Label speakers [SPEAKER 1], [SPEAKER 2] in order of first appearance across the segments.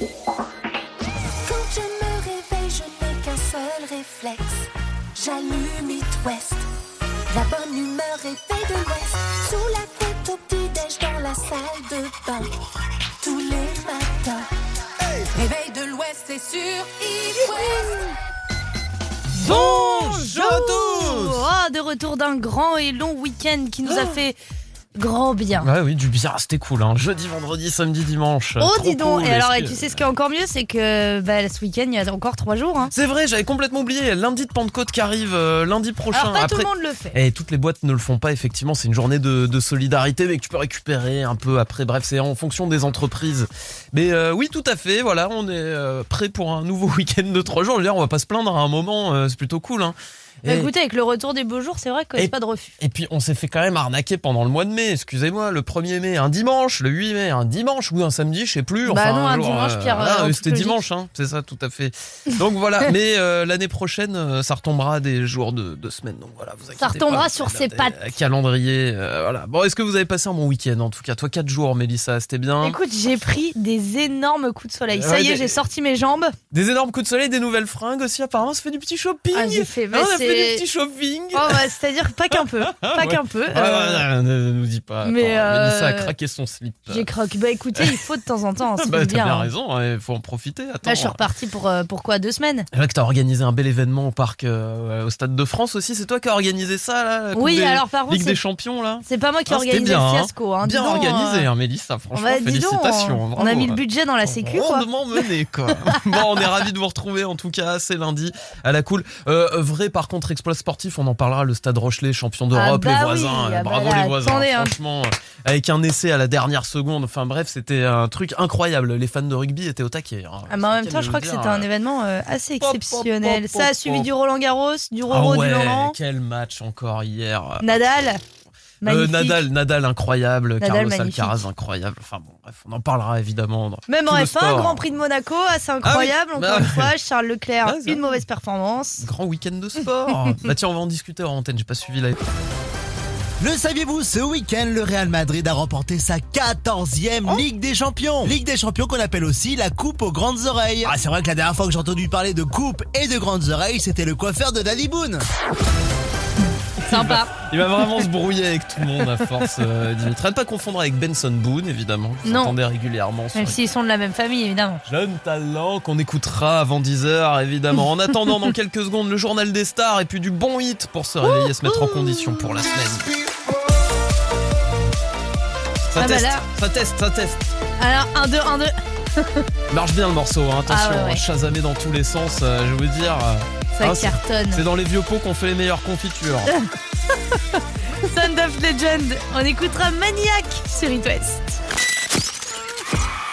[SPEAKER 1] Quand je me réveille, je n'ai qu'un seul réflexe. J'allume It West. La bonne humeur est faite de l'Ouest. Sous la tête au petit-déj dans la salle de bain. Tous les matins. Réveil de l'Ouest, c'est sur It West.
[SPEAKER 2] Bonjour à tous
[SPEAKER 3] Oh, de retour d'un grand et long week-end qui nous a fait grand bien.
[SPEAKER 2] Ouais, oui, du bien, c'était cool. Hein. Jeudi, vendredi, samedi, dimanche.
[SPEAKER 3] Oh,
[SPEAKER 2] Trop
[SPEAKER 3] dis donc.
[SPEAKER 2] cool.
[SPEAKER 3] Et alors, et tu sais ce qui est encore mieux, c'est que bah, ce week-end, il y a encore trois jours. Hein.
[SPEAKER 2] C'est vrai, j'avais complètement oublié. Lundi de Pentecôte qui arrive euh, lundi prochain.
[SPEAKER 3] Alors, pas tout
[SPEAKER 2] Après-
[SPEAKER 3] le monde le fait.
[SPEAKER 2] Et toutes les boîtes ne le font pas, effectivement. C'est une journée de, de solidarité, mais que tu peux récupérer un peu après. Bref, c'est en fonction des entreprises. Mais euh, oui, tout à fait. Voilà, on est euh, prêt pour un nouveau week-end de trois jours. Je veux dire, on va pas se plaindre à un moment. euh, c'est plutôt cool. Hein.
[SPEAKER 3] Bah,
[SPEAKER 2] Et-
[SPEAKER 3] écoutez, avec le retour des beaux jours, c'est vrai que c'est pas de refus.
[SPEAKER 2] Et puis on s'est fait quand même arnaquer pendant le mois de mai, excusez-moi, le 1er mai, un dimanche, le 8 mai, un dimanche ou un samedi, je sais plus.
[SPEAKER 3] Bah
[SPEAKER 2] enfin,
[SPEAKER 3] non, un dimanche,
[SPEAKER 2] voilà,
[SPEAKER 3] euh, toute
[SPEAKER 2] c'était dimanche, hein, c'est ça, tout à fait. Donc voilà, mais euh, l'année prochaine, euh, ça retombera des jours de, de semaine, donc voilà, vous inquiétez
[SPEAKER 3] retombera
[SPEAKER 2] pas,
[SPEAKER 3] sur ses pattes.
[SPEAKER 2] euh, Calendrier, euh, voilà. Bon, est-ce que vous avez passé un bon week-end en tout cas? Toi, 4 jours, Mélissa, c'était bien.
[SPEAKER 3] Écoute, j'ai pris des énormes coups de soleil. Ça
[SPEAKER 2] Ouais,
[SPEAKER 3] y est,
[SPEAKER 2] des-
[SPEAKER 3] j'ai sorti mes jambes.
[SPEAKER 2] Des énormes coups de soleil, des nouvelles fringues aussi, apparemment, ça fait du petit shopping.
[SPEAKER 3] Ah, j'ai fait,
[SPEAKER 2] Ah,
[SPEAKER 3] bah,
[SPEAKER 2] on a fait
[SPEAKER 3] c'est-
[SPEAKER 2] du petit shopping.
[SPEAKER 3] Oh, bah, c'est-à-dire pas qu'un peu. Pas
[SPEAKER 2] Ouais.
[SPEAKER 3] qu'un peu.
[SPEAKER 2] Ah,
[SPEAKER 3] Euh,
[SPEAKER 2] ne, ne nous dis pas.
[SPEAKER 3] mais,
[SPEAKER 2] Attends,
[SPEAKER 3] euh,
[SPEAKER 2] Mélissa a craqué son slip.
[SPEAKER 3] J'ai croqué. Bah écoutez, il faut de temps en temps. C'est
[SPEAKER 2] Bah, t'as
[SPEAKER 3] bien. hein.
[SPEAKER 2] raison, il faut en profiter. Attends.
[SPEAKER 3] Là, je suis reparti pour, euh, pour quoi Deux semaines?
[SPEAKER 2] C'est vrai que t'as organisé un bel événement au parc, euh, au Stade de France aussi. C'est toi qui as organisé ça, là
[SPEAKER 3] Oui,
[SPEAKER 2] des-
[SPEAKER 3] alors par contre,
[SPEAKER 2] Ligue des Champions, là
[SPEAKER 3] c'est pas moi qui ai
[SPEAKER 2] Ah, c'était
[SPEAKER 3] organisé
[SPEAKER 2] bien, hein.
[SPEAKER 3] le fiasco. Hein. Dis
[SPEAKER 2] Bien organisé, hein, Mélissa. Franchement,
[SPEAKER 3] bah,
[SPEAKER 2] félicitations.
[SPEAKER 3] on- on, a mis le budget dans la sécu, quoi.
[SPEAKER 2] Rondement mené, quoi. bon, on est ravis de vous retrouver, en tout cas, c'est lundi, à la cool. Euh, vrai, par contre, exploit sportif, on en parlera, le Stade Rochelet, champion d'Europe,
[SPEAKER 3] Ah bah
[SPEAKER 2] les
[SPEAKER 3] oui,
[SPEAKER 2] voisins.
[SPEAKER 3] ah bah
[SPEAKER 2] bravo
[SPEAKER 3] là,
[SPEAKER 2] les voisins,
[SPEAKER 3] attendez, hein.
[SPEAKER 2] franchement. euh, Avec un essai à la dernière seconde. Enfin bref, c'était un truc incroyable. Les fans de rugby étaient au taquet. hein.
[SPEAKER 3] Ah, mais en
[SPEAKER 2] C'est
[SPEAKER 3] même temps, je crois que c'était un
[SPEAKER 2] euh,
[SPEAKER 3] événement euh, assez
[SPEAKER 2] Pop, pop,
[SPEAKER 3] exceptionnel.
[SPEAKER 2] pop,
[SPEAKER 3] Ça a suivi du Roland Garros, du
[SPEAKER 2] Ah
[SPEAKER 3] Roro,
[SPEAKER 2] ouais,
[SPEAKER 3] du Roland.
[SPEAKER 2] quel match encore hier.
[SPEAKER 3] Nadal.
[SPEAKER 2] Euh. Nadal, Nadal incroyable,
[SPEAKER 3] Nadal,
[SPEAKER 2] Carlos
[SPEAKER 3] magnifique.
[SPEAKER 2] Alcaraz incroyable. Enfin bon, bref, on en parlera évidemment.
[SPEAKER 3] Même en
[SPEAKER 2] le
[SPEAKER 3] F1,
[SPEAKER 2] sport.
[SPEAKER 3] Grand Prix de Monaco, assez incroyable.
[SPEAKER 2] Bah
[SPEAKER 3] Encore une fois, Charles Leclerc,
[SPEAKER 2] c'est
[SPEAKER 3] une mauvaise performance.
[SPEAKER 2] Grand week-end de sport. bah tiens, on va en discuter en antenne. J'ai pas suivi la.
[SPEAKER 4] Le saviez-vous, ce week-end, le Real Madrid a remporté sa 14e
[SPEAKER 2] Oh.
[SPEAKER 4] Ligue des Champions. Ligue des Champions qu'on appelle aussi la Coupe aux grandes oreilles. Ah, c'est vrai que la dernière fois que j'ai entendu parler de coupe et de grandes oreilles, c'était le coiffeur de Danny Boone.
[SPEAKER 3] Sympa.
[SPEAKER 2] Il va vraiment se brouiller avec tout le monde à force, euh, Dimitri. À ne pas confondre avec Benson Boone, évidemment.
[SPEAKER 3] Non.
[SPEAKER 2] J'entendais régulièrement
[SPEAKER 3] Même s'ils sont de la même famille, évidemment.
[SPEAKER 2] Jeune talent qu'on écoutera avant 10h, évidemment. En attendant, dans quelques secondes, le journal des stars et puis du bon hit pour se réveiller et se mettre en condition pour la semaine. Ça
[SPEAKER 3] Ah bah
[SPEAKER 2] teste,
[SPEAKER 3] là.
[SPEAKER 2] ça teste, ça teste.
[SPEAKER 3] Alors, 1, 2, 1, 2.
[SPEAKER 2] Marche bien le morceau, hein. attention,
[SPEAKER 3] Ah ouais, ouais.
[SPEAKER 2] chasamé dans tous les sens, euh, je veux dire. euh,
[SPEAKER 3] Ça
[SPEAKER 2] c'est-
[SPEAKER 3] cartonne.
[SPEAKER 2] C'est dans les vieux pots qu'on fait les meilleures confitures.
[SPEAKER 3] Sound of Legend. On écoutera Maniac sur It West.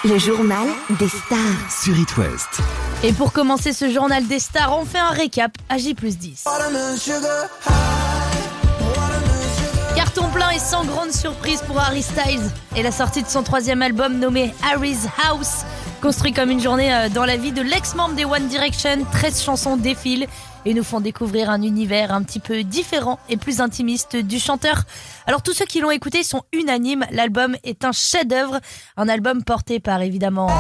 [SPEAKER 1] Le journal des stars.
[SPEAKER 4] Sur It West.
[SPEAKER 3] Et pour commencer ce journal des stars, on fait un récap à J plus 10. Carton plein et sans grande surprise pour Harry Styles et la sortie de son troisième album nommé Harry's House. Construit comme une journée euh, dans la vie de l'ex-membre des One Direction, 13 chansons défilent et nous font découvrir un univers un petit peu différent et plus intimiste du chanteur. Alors tous ceux qui l'ont écouté sont unanimes, l'album est un chef-d'œuvre, un album porté par évidemment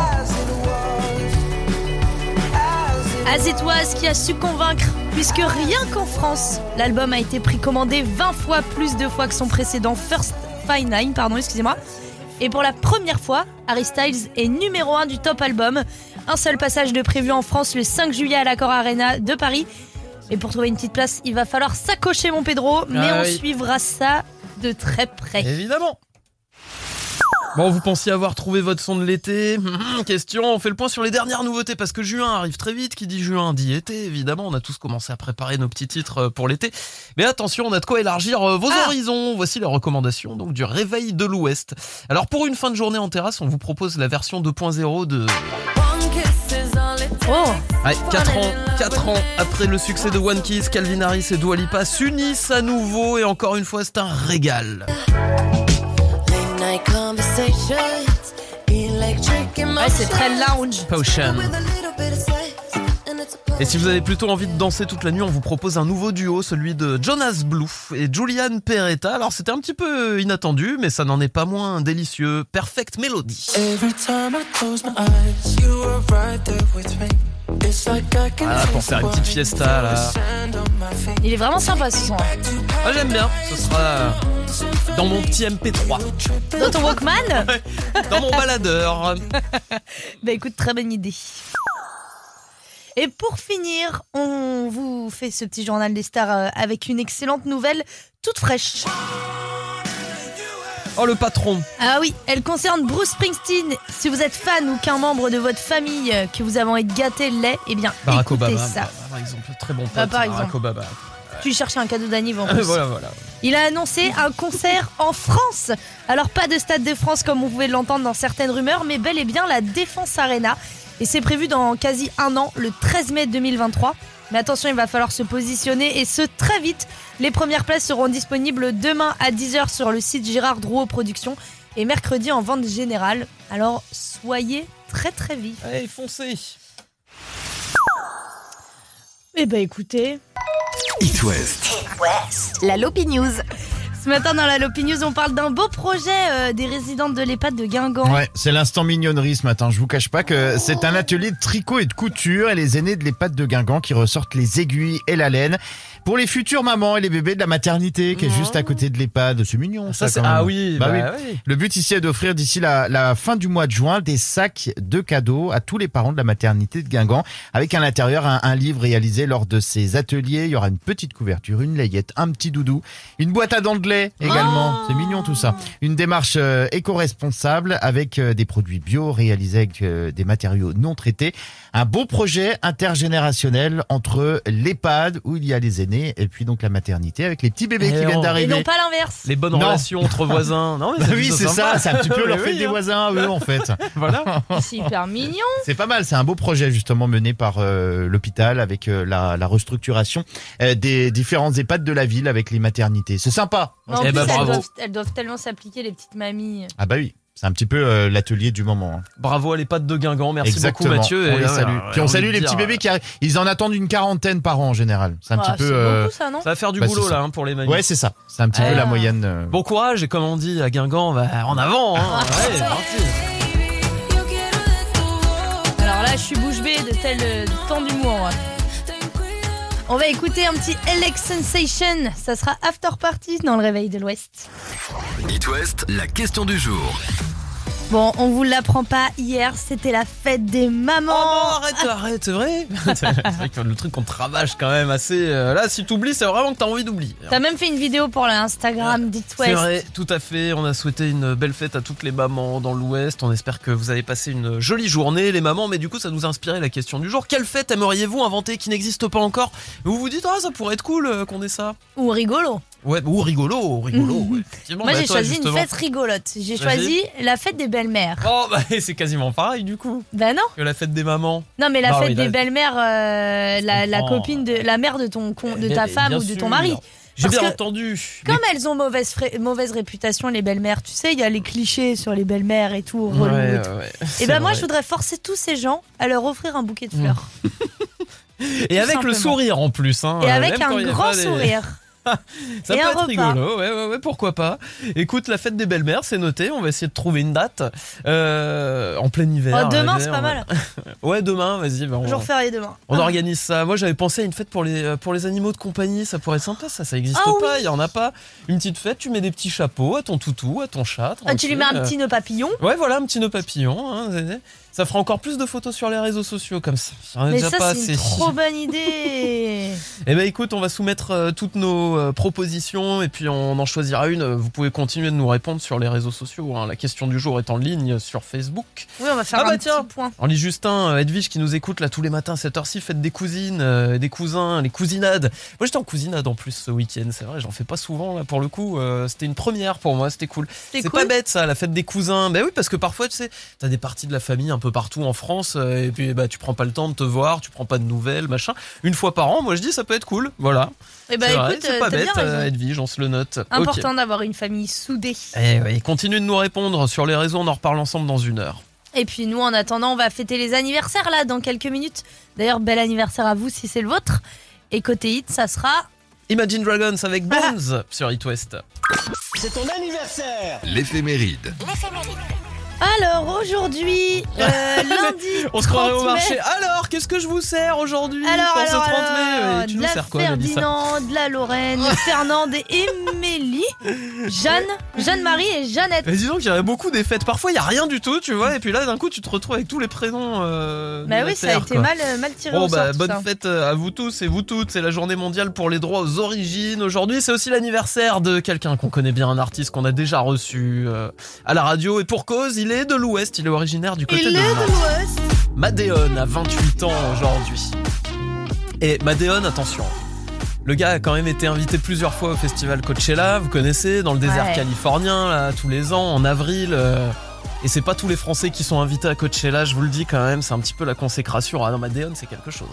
[SPEAKER 3] As It Was qui a su convaincre, puisque rien qu'en France, l'album a été précommandé 20 fois plus de fois que son précédent First Fine Nine, pardon, excusez-moi. Et pour la première fois, Harry Styles est numéro 1 du top album. Un seul passage de prévu en France le 5 juillet à l'Accor Arena de Paris. Et pour trouver une petite place, il va falloir s'accrocher mon Pedro, mais
[SPEAKER 2] Ah
[SPEAKER 3] on suivra ça de très près.
[SPEAKER 2] Évidemment. Bon, vous pensiez avoir trouvé votre son de l'été Hum, Question, on fait le point sur les dernières nouveautés parce que juin arrive très vite. Qui dit juin dit été, évidemment. On a tous commencé à préparer nos petits titres euh, pour l'été. Mais attention, on a de quoi élargir euh, vos
[SPEAKER 3] Ah.
[SPEAKER 2] horizons. Voici les recommandations donc du Réveil de l'Ouest. Alors pour une fin de journée en terrasse, on vous propose la version 2.0 de
[SPEAKER 3] Oh,
[SPEAKER 2] Ouais, 4 ans, 4 ans après le succès de One Kiss, Calvin Harris et Dua Lipa s'unissent à nouveau et encore une fois c'est un régal.
[SPEAKER 3] Ouais, c'est très lounge.
[SPEAKER 2] Potion. Et si vous avez plutôt envie de danser toute la nuit, on vous propose un nouveau duo, celui de Jonas Blue et Julian Peretta. Alors c'était un petit peu inattendu, mais ça n'en est pas moins délicieux. Perfect Melody. Ah, pour faire une petite fiesta là.
[SPEAKER 3] Il est vraiment sympa ce son.
[SPEAKER 2] Ah, j'aime bien. Ce sera dans mon petit MP3,
[SPEAKER 3] Dans ton Walkman
[SPEAKER 2] dans mon baladeur.
[SPEAKER 3] Bah écoute, très bonne idée. Et pour finir, on vous fait ce petit journal des stars euh, avec une excellente nouvelle toute fraîche.
[SPEAKER 2] Oh le patron.
[SPEAKER 3] Ah oui, elle concerne Bruce Springsteen. Si vous êtes fan ou qu'un membre de votre famille euh, que vous avez envie de gâter l'est, eh bien
[SPEAKER 2] Barack
[SPEAKER 3] écoutez
[SPEAKER 2] Obama,
[SPEAKER 3] ça.
[SPEAKER 2] par exemple, très bon pote.
[SPEAKER 3] Bah, par
[SPEAKER 2] Barack
[SPEAKER 3] exemple.
[SPEAKER 2] Obama.
[SPEAKER 3] Tu cherches un cadeau d'anniv en plus.
[SPEAKER 2] voilà, voilà.
[SPEAKER 3] Il a annoncé un concert en France. Alors pas de Stade de France comme on pouvait l'entendre dans certaines rumeurs, mais bel et bien la Défense Arena. Et c'est prévu dans quasi un an, le 13 mai 2023. Mais attention, il va falloir se positionner et ce très vite. Les premières places seront disponibles demain à 10h sur le site Gérard Drouot Productions et mercredi en vente générale. Alors soyez très très vifs.
[SPEAKER 2] Allez, foncez.
[SPEAKER 3] Eh ben écoutez,
[SPEAKER 5] It West.
[SPEAKER 1] La Lopi News.
[SPEAKER 3] Ce matin dans la Lopi News, on parle d'un beau projet euh, des résidentes de l'EHPAD de Guingamp.
[SPEAKER 6] Ouais, c'est l'instant mignonnerie ce matin. Je vous cache pas que c'est un atelier de tricot et de couture et les aînés de l'EHPAD de Guingamp qui ressortent les aiguilles et la laine pour les futures mamans et les bébés de la maternité qui est juste à côté de l'EHPAD. C'est mignon ça,
[SPEAKER 2] Ça, c'est...
[SPEAKER 6] quand même.
[SPEAKER 2] Ah oui,
[SPEAKER 6] Bah
[SPEAKER 2] bah,
[SPEAKER 6] oui.
[SPEAKER 2] oui.
[SPEAKER 6] Le but ici est d'offrir d'ici la, la fin du mois de juin des sacs de cadeaux à tous les parents de la maternité de Guingamp avec à l'intérieur un, un livre réalisé lors de ces ateliers. Il y aura une petite couverture, une layette, un petit doudou, une boîte à dents de lait également. C'est mignon tout ça. Une démarche euh, éco-responsable avec euh, des produits bio réalisés avec euh, des matériaux non traités. Un beau projet intergénérationnel entre l'EHPAD où il y a les aînés et puis donc la maternité avec les petits bébés
[SPEAKER 2] Et
[SPEAKER 6] qui
[SPEAKER 2] on-
[SPEAKER 6] viennent
[SPEAKER 3] Et
[SPEAKER 6] d'arriver.
[SPEAKER 3] non pas l'inverse.
[SPEAKER 2] Les bonnes
[SPEAKER 6] Non.
[SPEAKER 2] relations entre voisins. Non, mais
[SPEAKER 6] Bah oui, c'est ça, c'est un petit peu
[SPEAKER 2] Oui,
[SPEAKER 6] leur
[SPEAKER 2] oui,
[SPEAKER 6] fête des
[SPEAKER 2] hein.
[SPEAKER 6] voisins, eux, en fait.
[SPEAKER 2] Voilà.
[SPEAKER 3] C'est hyper mignon.
[SPEAKER 6] C'est pas mal, c'est un beau projet justement mené par euh, l'hôpital avec euh, la, la restructuration euh, des différents EHPAD de la ville avec les maternités. C'est sympa.
[SPEAKER 3] En
[SPEAKER 2] Eh
[SPEAKER 3] plus,
[SPEAKER 2] ben,
[SPEAKER 3] elles,
[SPEAKER 2] bravo.
[SPEAKER 3] doivent, elles doivent tellement s'appliquer, les petites mamies.
[SPEAKER 6] Ah bah oui, c'est un petit peu euh, l'atelier du moment. hein.
[SPEAKER 2] Bravo à les pattes de Guingamp. Merci
[SPEAKER 6] Exactement.
[SPEAKER 2] beaucoup Mathieu.
[SPEAKER 6] On
[SPEAKER 2] Et
[SPEAKER 6] les salue.
[SPEAKER 2] ouais,
[SPEAKER 6] Puis on salue les petits bébés qui arrivent. Ils en attendent une quarantaine par an en général. C'est un
[SPEAKER 3] Ah,
[SPEAKER 6] petit peu. euh,
[SPEAKER 3] beaucoup ça, non
[SPEAKER 2] Ça va faire du
[SPEAKER 6] Bah,
[SPEAKER 2] boulot là hein, pour les mamies.
[SPEAKER 6] Ouais, c'est ça. C'est un petit
[SPEAKER 3] Ah.
[SPEAKER 6] peu la moyenne. euh.
[SPEAKER 2] Bon courage et comme on dit à Guingamp, bah, en avant. Hein.
[SPEAKER 3] Ah.
[SPEAKER 2] Ouais, parti.
[SPEAKER 3] Alors là, je suis bouche bée de tel euh, temps d'humour. On va écouter un petit Alex Sensation. Ça sera After Party dans le réveil de l'Ouest.
[SPEAKER 5] It West, la question du jour.
[SPEAKER 3] Bon, on vous l'apprend pas hier, c'était la fête des
[SPEAKER 2] Oh
[SPEAKER 3] mamans.
[SPEAKER 2] non, arrête, arrête, c'est vrai. c'est vrai que le truc qu'on travaille quand même assez. euh, là, si t'oublies, c'est vraiment que t'as envie d'oublier.
[SPEAKER 3] T'as même fait une vidéo pour l'Instagram d'It
[SPEAKER 2] C'est
[SPEAKER 3] West.
[SPEAKER 2] vrai, tout à fait. On a souhaité une belle fête à toutes les mamans dans l'Ouest. On espère que vous avez passé une jolie journée, les mamans. Mais du coup, ça nous a inspiré la question du jour. Quelle fête aimeriez-vous inventer qui n'existe pas encore? Vous vous dites, ah, ça pourrait être cool euh, qu'on ait ça.
[SPEAKER 3] Ou rigolo.
[SPEAKER 2] Ouais, ou rigolo, rigolo. ouais, effectivement.
[SPEAKER 3] Moi,
[SPEAKER 2] Bah,
[SPEAKER 3] j'ai choisi
[SPEAKER 2] justement.
[SPEAKER 3] une fête rigolote. J'ai choisi la fête des belles-mères.
[SPEAKER 2] Oh, bah, c'est quasiment pareil du coup
[SPEAKER 3] Ben non.
[SPEAKER 2] que la fête des mamans.
[SPEAKER 3] Non, mais la
[SPEAKER 2] Bah
[SPEAKER 3] fête des belles-mères, euh, la, copine de la mère de ton con- de
[SPEAKER 2] Mais-
[SPEAKER 3] ta
[SPEAKER 2] mais
[SPEAKER 3] femme ou de ton mari.
[SPEAKER 2] J'ai bien
[SPEAKER 3] que-
[SPEAKER 2] entendu.
[SPEAKER 3] Comme elles ont mauvaise, mauvaise réputation, les belles-mères, tu sais, il y a les clichés sur les belles-mères et tout,
[SPEAKER 2] Ouais,
[SPEAKER 3] et tout.
[SPEAKER 2] ouais,
[SPEAKER 3] Et
[SPEAKER 2] c'est
[SPEAKER 3] ben moi, je voudrais forcer tous ces gens à leur offrir un bouquet de fleurs.
[SPEAKER 2] Et avec le sourire en plus. Hein,
[SPEAKER 3] Et
[SPEAKER 2] euh,
[SPEAKER 3] avec un grand sourire.
[SPEAKER 2] Ça
[SPEAKER 3] Et
[SPEAKER 2] peut être
[SPEAKER 3] repas.
[SPEAKER 2] rigolo, ouais, ouais, ouais, pourquoi pas. Écoute, la fête des belles-mères, c'est noté. On va essayer de trouver une date euh, en plein hiver.
[SPEAKER 3] Oh, demain, c'est pas
[SPEAKER 2] va-
[SPEAKER 3] mal.
[SPEAKER 2] Ouais, demain, vas-y. bah, on
[SPEAKER 3] Jour férié demain.
[SPEAKER 2] on
[SPEAKER 3] Ah.
[SPEAKER 2] organise ça. Moi, j'avais pensé à une fête pour les euh, pour les animaux de compagnie. Ça pourrait être sympa. Ça, ça existe
[SPEAKER 3] Ah
[SPEAKER 2] pas.
[SPEAKER 3] oui.
[SPEAKER 2] Il y en a pas. Une petite fête. Tu mets des petits chapeaux à ton toutou, à ton chat.
[SPEAKER 3] Ah, tu lui mets un petit nœud papillon.
[SPEAKER 2] Ouais, voilà, un petit nœud papillon. hein, ça fera encore plus de photos sur les réseaux sociaux comme ça.
[SPEAKER 3] Mais
[SPEAKER 2] déjà
[SPEAKER 3] ça, c'est une trop bonne idée.
[SPEAKER 2] Eh ben écoute, on va soumettre euh, toutes nos euh, propositions et puis on en choisira une. Vous pouvez continuer de nous répondre sur les réseaux sociaux. hein. La question du jour est en ligne sur Facebook.
[SPEAKER 3] Oui, on va faire
[SPEAKER 2] Ah bah
[SPEAKER 3] un
[SPEAKER 2] tiens.
[SPEAKER 3] petit point.
[SPEAKER 2] On lit Justin, euh, Edwige qui nous écoute là tous les matins à cette heure-ci, faites des cousines, euh, des cousins, les cousinades. Moi j'étais en cousinade en plus ce week-end, c'est vrai, j'en fais pas souvent là pour le coup. euh, c'était une première pour moi, c'était cool.
[SPEAKER 3] C'est
[SPEAKER 2] C'est
[SPEAKER 3] cool.
[SPEAKER 2] pas bête ça, la fête des cousins. Ben oui, parce que parfois tu sais, t'as des parties de la famille un peu partout en France euh, et puis bah tu prends pas le temps de te voir, tu prends pas de nouvelles, machin. Une fois par an, moi je dis ça peut être cool. Voilà.
[SPEAKER 3] Eh ben
[SPEAKER 2] c'est vrai,
[SPEAKER 3] écoute,
[SPEAKER 2] c'est
[SPEAKER 3] euh,
[SPEAKER 2] pas
[SPEAKER 3] t'as
[SPEAKER 2] bête,
[SPEAKER 3] bien
[SPEAKER 2] euh. Edwige, on se le note.
[SPEAKER 3] Important d'avoir une famille soudée.
[SPEAKER 2] Eh oui, continue de nous répondre sur les réseaux, on en reparle ensemble dans une heure.
[SPEAKER 3] Et puis nous, en attendant, on va fêter les anniversaires là dans quelques minutes. D'ailleurs, bel anniversaire à vous si c'est le vôtre. Et côté hit, ça sera
[SPEAKER 2] Imagine Dragons avec Bones sur It West.
[SPEAKER 4] C'est ton anniversaire
[SPEAKER 5] L'éphéméride.
[SPEAKER 3] Alors aujourd'hui, euh, lundi.
[SPEAKER 2] On se croirait
[SPEAKER 3] 30
[SPEAKER 2] au
[SPEAKER 3] mai.
[SPEAKER 2] marché. Alors, qu'est-ce que je vous sers aujourd'hui
[SPEAKER 3] Alors,
[SPEAKER 2] pour ce
[SPEAKER 3] alors,
[SPEAKER 2] 30 mai
[SPEAKER 3] alors,
[SPEAKER 2] Tu nous
[SPEAKER 3] la
[SPEAKER 2] sers quoi,
[SPEAKER 3] Ferdinand, de la Lorraine, Fernande et Émilie, Jeanne, Jeanne-Marie et Jeannette.
[SPEAKER 2] Mais dis donc, il y aurait beaucoup des fêtes. Parfois, il y a rien du tout, tu vois. Et puis là, d'un coup, tu te retrouves avec tous les prénoms. Euh,
[SPEAKER 3] Bah oui, ça a été
[SPEAKER 2] quoi.
[SPEAKER 3] mal, euh, mal tiré
[SPEAKER 2] Bon
[SPEAKER 3] au
[SPEAKER 2] bah
[SPEAKER 3] sort,
[SPEAKER 2] bonne
[SPEAKER 3] ça.
[SPEAKER 2] fête euh, à vous tous et vous toutes, c'est la journée mondiale pour les droits aux origines. Aujourd'hui c'est aussi l'anniversaire de quelqu'un qu'on connaît bien, un artiste qu'on a déjà reçu euh, à la radio et pour cause, il est de l'Ouest, il est originaire du côté
[SPEAKER 3] Il
[SPEAKER 2] de
[SPEAKER 3] est de
[SPEAKER 2] Nantes.
[SPEAKER 3] l'Ouest.
[SPEAKER 2] Madéon a 28 ans aujourd'hui. Et Madéon, attention, le gars a quand même été invité plusieurs fois au festival Coachella, vous connaissez, dans le désert
[SPEAKER 3] Ouais.
[SPEAKER 2] californien, là, tous les ans, en avril. euh, et c'est pas tous les Français qui sont invités à Coachella, je vous le dis quand même, c'est un petit peu la consécration. Ah non, Madéon, c'est quelque chose.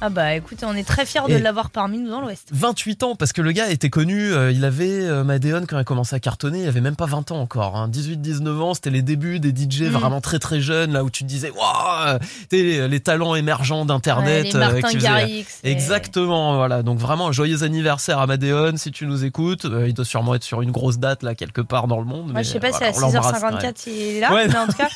[SPEAKER 3] Ah bah écoutez, on est très fiers de l'avoir parmi nous dans l'Ouest.
[SPEAKER 2] 28 ans, parce que le gars était connu, euh, il avait, euh, Madéon, quand il a commencé à cartonner, il avait même pas 20 ans encore. Hein, 18-19 ans, c'était les débuts des DJ
[SPEAKER 3] Mm.
[SPEAKER 2] vraiment très très jeunes, là où tu te disais, waouh, les, les talents émergents d'Internet.
[SPEAKER 3] Ouais,
[SPEAKER 2] euh,
[SPEAKER 3] Garrix.
[SPEAKER 2] Exactement, voilà. Donc vraiment, joyeux anniversaire à Madéon, si tu nous écoutes. Euh, il doit sûrement être sur une grosse date, là, quelque part dans le monde.
[SPEAKER 3] Moi,
[SPEAKER 2] mais,
[SPEAKER 3] je sais pas si à
[SPEAKER 2] on l'embrasse,
[SPEAKER 3] 6h54 il est là,
[SPEAKER 2] Ouais,
[SPEAKER 3] mais en tout cas,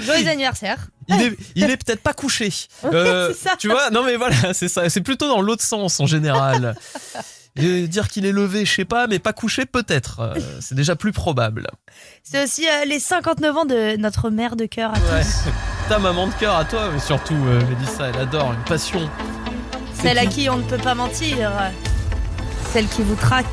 [SPEAKER 3] joyeux anniversaire.
[SPEAKER 2] Il est, il est peut-être pas couché. Euh,
[SPEAKER 3] c'est ça.
[SPEAKER 2] Tu vois, non mais voilà, c'est ça. C'est plutôt dans l'autre sens en général. Et dire qu'il est levé, je sais pas, mais pas couché peut-être. Euh, c'est déjà plus probable.
[SPEAKER 3] C'est aussi euh, les 59 ans de notre mère de cœur à
[SPEAKER 2] Ouais.
[SPEAKER 3] tous.
[SPEAKER 2] Ta maman de cœur à toi, mais surtout, euh, Mélissa, elle adore une passion.
[SPEAKER 3] Celle à
[SPEAKER 2] qui
[SPEAKER 3] qui on ne peut pas mentir. Celle qui vous traque.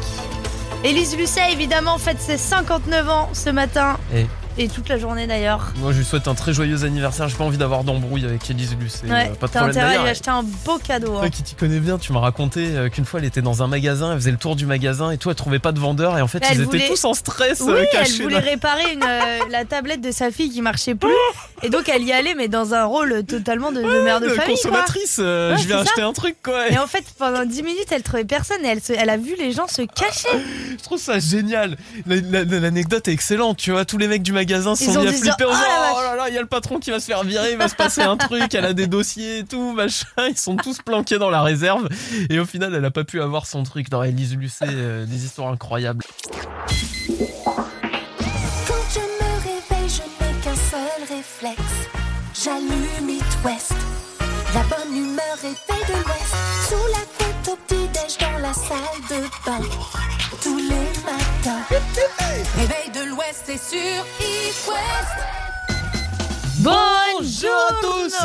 [SPEAKER 3] Élise Lucet, évidemment, fête ses 59 ans ce matin.
[SPEAKER 2] Et-
[SPEAKER 3] Et toute la journée d'ailleurs.
[SPEAKER 2] Moi, je lui souhaite un très joyeux anniversaire. J'ai pas envie d'avoir d'embrouille avec Elise Lucet.
[SPEAKER 3] Ouais,
[SPEAKER 2] euh, pas de
[SPEAKER 3] t'as
[SPEAKER 2] problème
[SPEAKER 3] intérêt à lui
[SPEAKER 2] d'ailleurs.
[SPEAKER 3] acheter un beau cadeau. hein.
[SPEAKER 2] Toi qui t'y connais bien, tu m'as raconté euh, qu'une fois elle était dans un magasin, elle faisait le tour du magasin et toi elle trouvait pas de vendeur et en fait
[SPEAKER 3] Elle
[SPEAKER 2] ils
[SPEAKER 3] voulait-
[SPEAKER 2] étaient tous en stress
[SPEAKER 3] Oui,
[SPEAKER 2] euh,
[SPEAKER 3] elle
[SPEAKER 2] cachés.
[SPEAKER 3] voulait réparer une, euh, la tablette de sa fille qui marchait plus. Et donc elle y allait, mais dans un rôle totalement de, de mère de
[SPEAKER 2] de
[SPEAKER 3] famille.
[SPEAKER 2] Consommatrice, euh,
[SPEAKER 3] Ouais,
[SPEAKER 2] je viens
[SPEAKER 3] ça.
[SPEAKER 2] acheter un truc quoi.
[SPEAKER 3] Et en fait, pendant 10 minutes, elle trouvait personne et elle, se- elle a vu les gens se cacher.
[SPEAKER 2] Je trouve ça génial. La- la- la- L'anecdote est excellente, tu vois. Tous les mecs du magasin se sont
[SPEAKER 3] ont
[SPEAKER 2] mis à
[SPEAKER 3] dû se
[SPEAKER 2] flipper
[SPEAKER 3] dire,
[SPEAKER 2] en disant,
[SPEAKER 3] Oh
[SPEAKER 2] Oh là là, il y a le patron qui va se faire virer, il va se passer un truc, elle a des dossiers et tout, machin. Ils sont tous planqués dans la réserve. Et au final, elle a pas pu avoir son truc. Non, Elise Lucet, euh, des histoires incroyables.
[SPEAKER 1] Quand je me réveille, je n'ai qu'un seul réflexe. J'allume It West. La bonne humeur est faite de l'Ouest. Sous la couette au dans la salle de bain. Tous les matins. Réveil de l'Ouest, c'est sur West.
[SPEAKER 2] Bonjour à tous